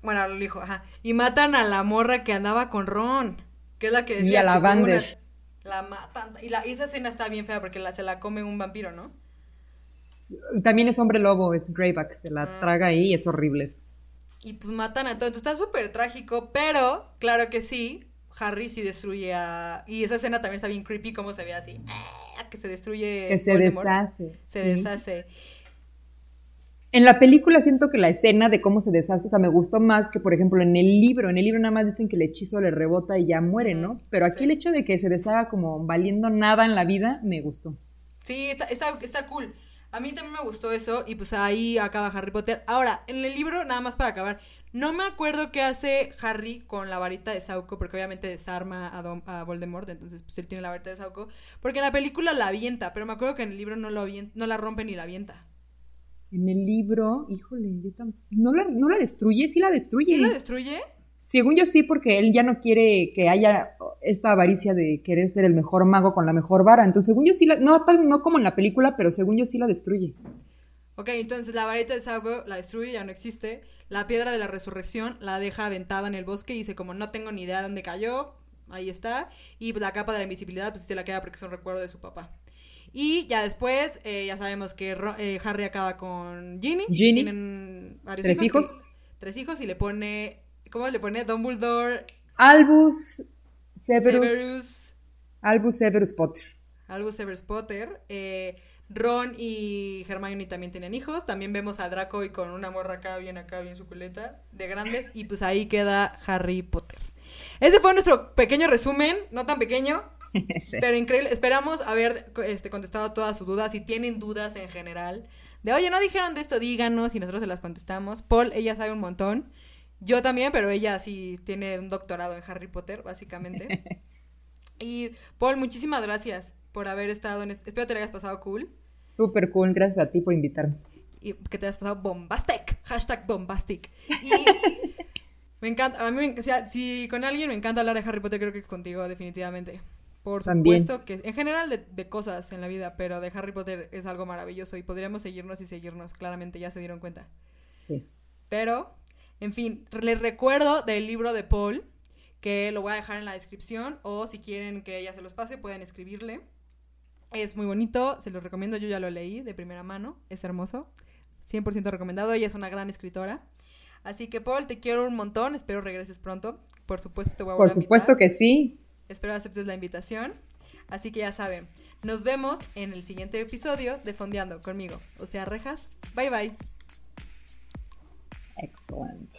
Bueno, lo dijo, ajá. Y matan a la morra que andaba con Ron. Que es la que decía. Y a la Vander. La matan. Y, la, esa escena está bien fea porque la, se la come un vampiro, ¿no? También es hombre lobo, es Greyback, se la Ah. traga ahí y es horrible. Y pues matan a todo. Entonces está súper trágico, pero claro que sí, Harry sí destruye a... Y esa escena también está bien creepy, como se ve así, ¡ah! que se destruye Que se Voldemort. deshace. Se sí. deshace. En la película siento que la escena de cómo se deshace, o sea, me gustó más que, por ejemplo, en el libro. En el libro nada más dicen que el hechizo le rebota y ya muere, ¿no? Pero aquí sí. el hecho de que se deshaga como valiendo nada en la vida, me gustó. Sí, está, está, está cool. A mí también me gustó eso y pues ahí acaba Harry Potter. Ahora, en el libro, nada más para acabar, no me acuerdo qué hace Harry con la varita de Sauco, porque obviamente desarma a, Dom- a Voldemort, entonces pues él tiene la varita de Sauco, porque en la película la avienta, pero me acuerdo que en el libro no, lo avien- no la rompe ni la avienta. En el libro, híjole, yo no la, no la destruye, sí la destruye. ¿Sí la destruye? Según yo sí, porque él ya no quiere que haya esta avaricia de querer ser el mejor mago con la mejor vara. Entonces, según yo sí la, no, tal, no como en la película, pero según yo sí la destruye. Ok, entonces la varita de Sauco la destruye, ya no existe. La piedra de la resurrección la deja aventada en el bosque y dice como no tengo ni idea de dónde cayó, ahí está. Y pues, la capa de la invisibilidad pues se la queda porque es un recuerdo de su papá. Y ya después, eh, ya sabemos que eh, Harry acaba con Ginny. Ginny. Tienen varios ¿Tres hijos. hijos? que- tres hijos y le pone, ¿cómo le pone? Dumbledore, Albus Severus, Severus, Albus Severus Potter. Albus Severus Potter. eh, Ron y Hermione también tienen hijos. También vemos a Draco y con una morra acá, bien acá, bien suculenta, de grandes. Y pues ahí queda Harry Potter. Ese fue nuestro pequeño resumen, no tan pequeño, Sí. pero increíble. Esperamos haber este, contestado todas sus dudas. Si tienen dudas en general, de oye, no dijeron de esto, díganos y nosotros se las contestamos. Paul, ella sabe un montón. Yo también, pero ella sí tiene un doctorado en Harry Potter, básicamente. y Paul, muchísimas gracias por haber estado en este... Espero te lo hayas pasado cool Súper cool, gracias a ti por invitarme. y que te hayas pasado bombastic. Hashtag bombastic. Y me encanta, a mí, me- si con alguien me encanta hablar de Harry Potter, creo que es contigo, definitivamente. Por También. supuesto que en general de, de cosas en la vida, pero de Harry Potter es algo maravilloso y podríamos seguirnos y seguirnos, claramente ya se dieron cuenta. Sí. Pero, en fin, les recuerdo del libro de Paul, que lo voy a dejar en la descripción, o si quieren que ella se los pase, pueden escribirle. Es muy bonito, se los recomiendo, yo ya lo leí de primera mano, es hermoso, 100% recomendado, ella es una gran escritora. Así que Paul, te quiero un montón, espero regreses pronto. Por supuesto te voy a Por a supuesto que sí. Espero aceptes la invitación. Así que ya saben, nos vemos en el siguiente episodio de Fondeando conmigo. O sea, rejas. Bye bye. Excellent.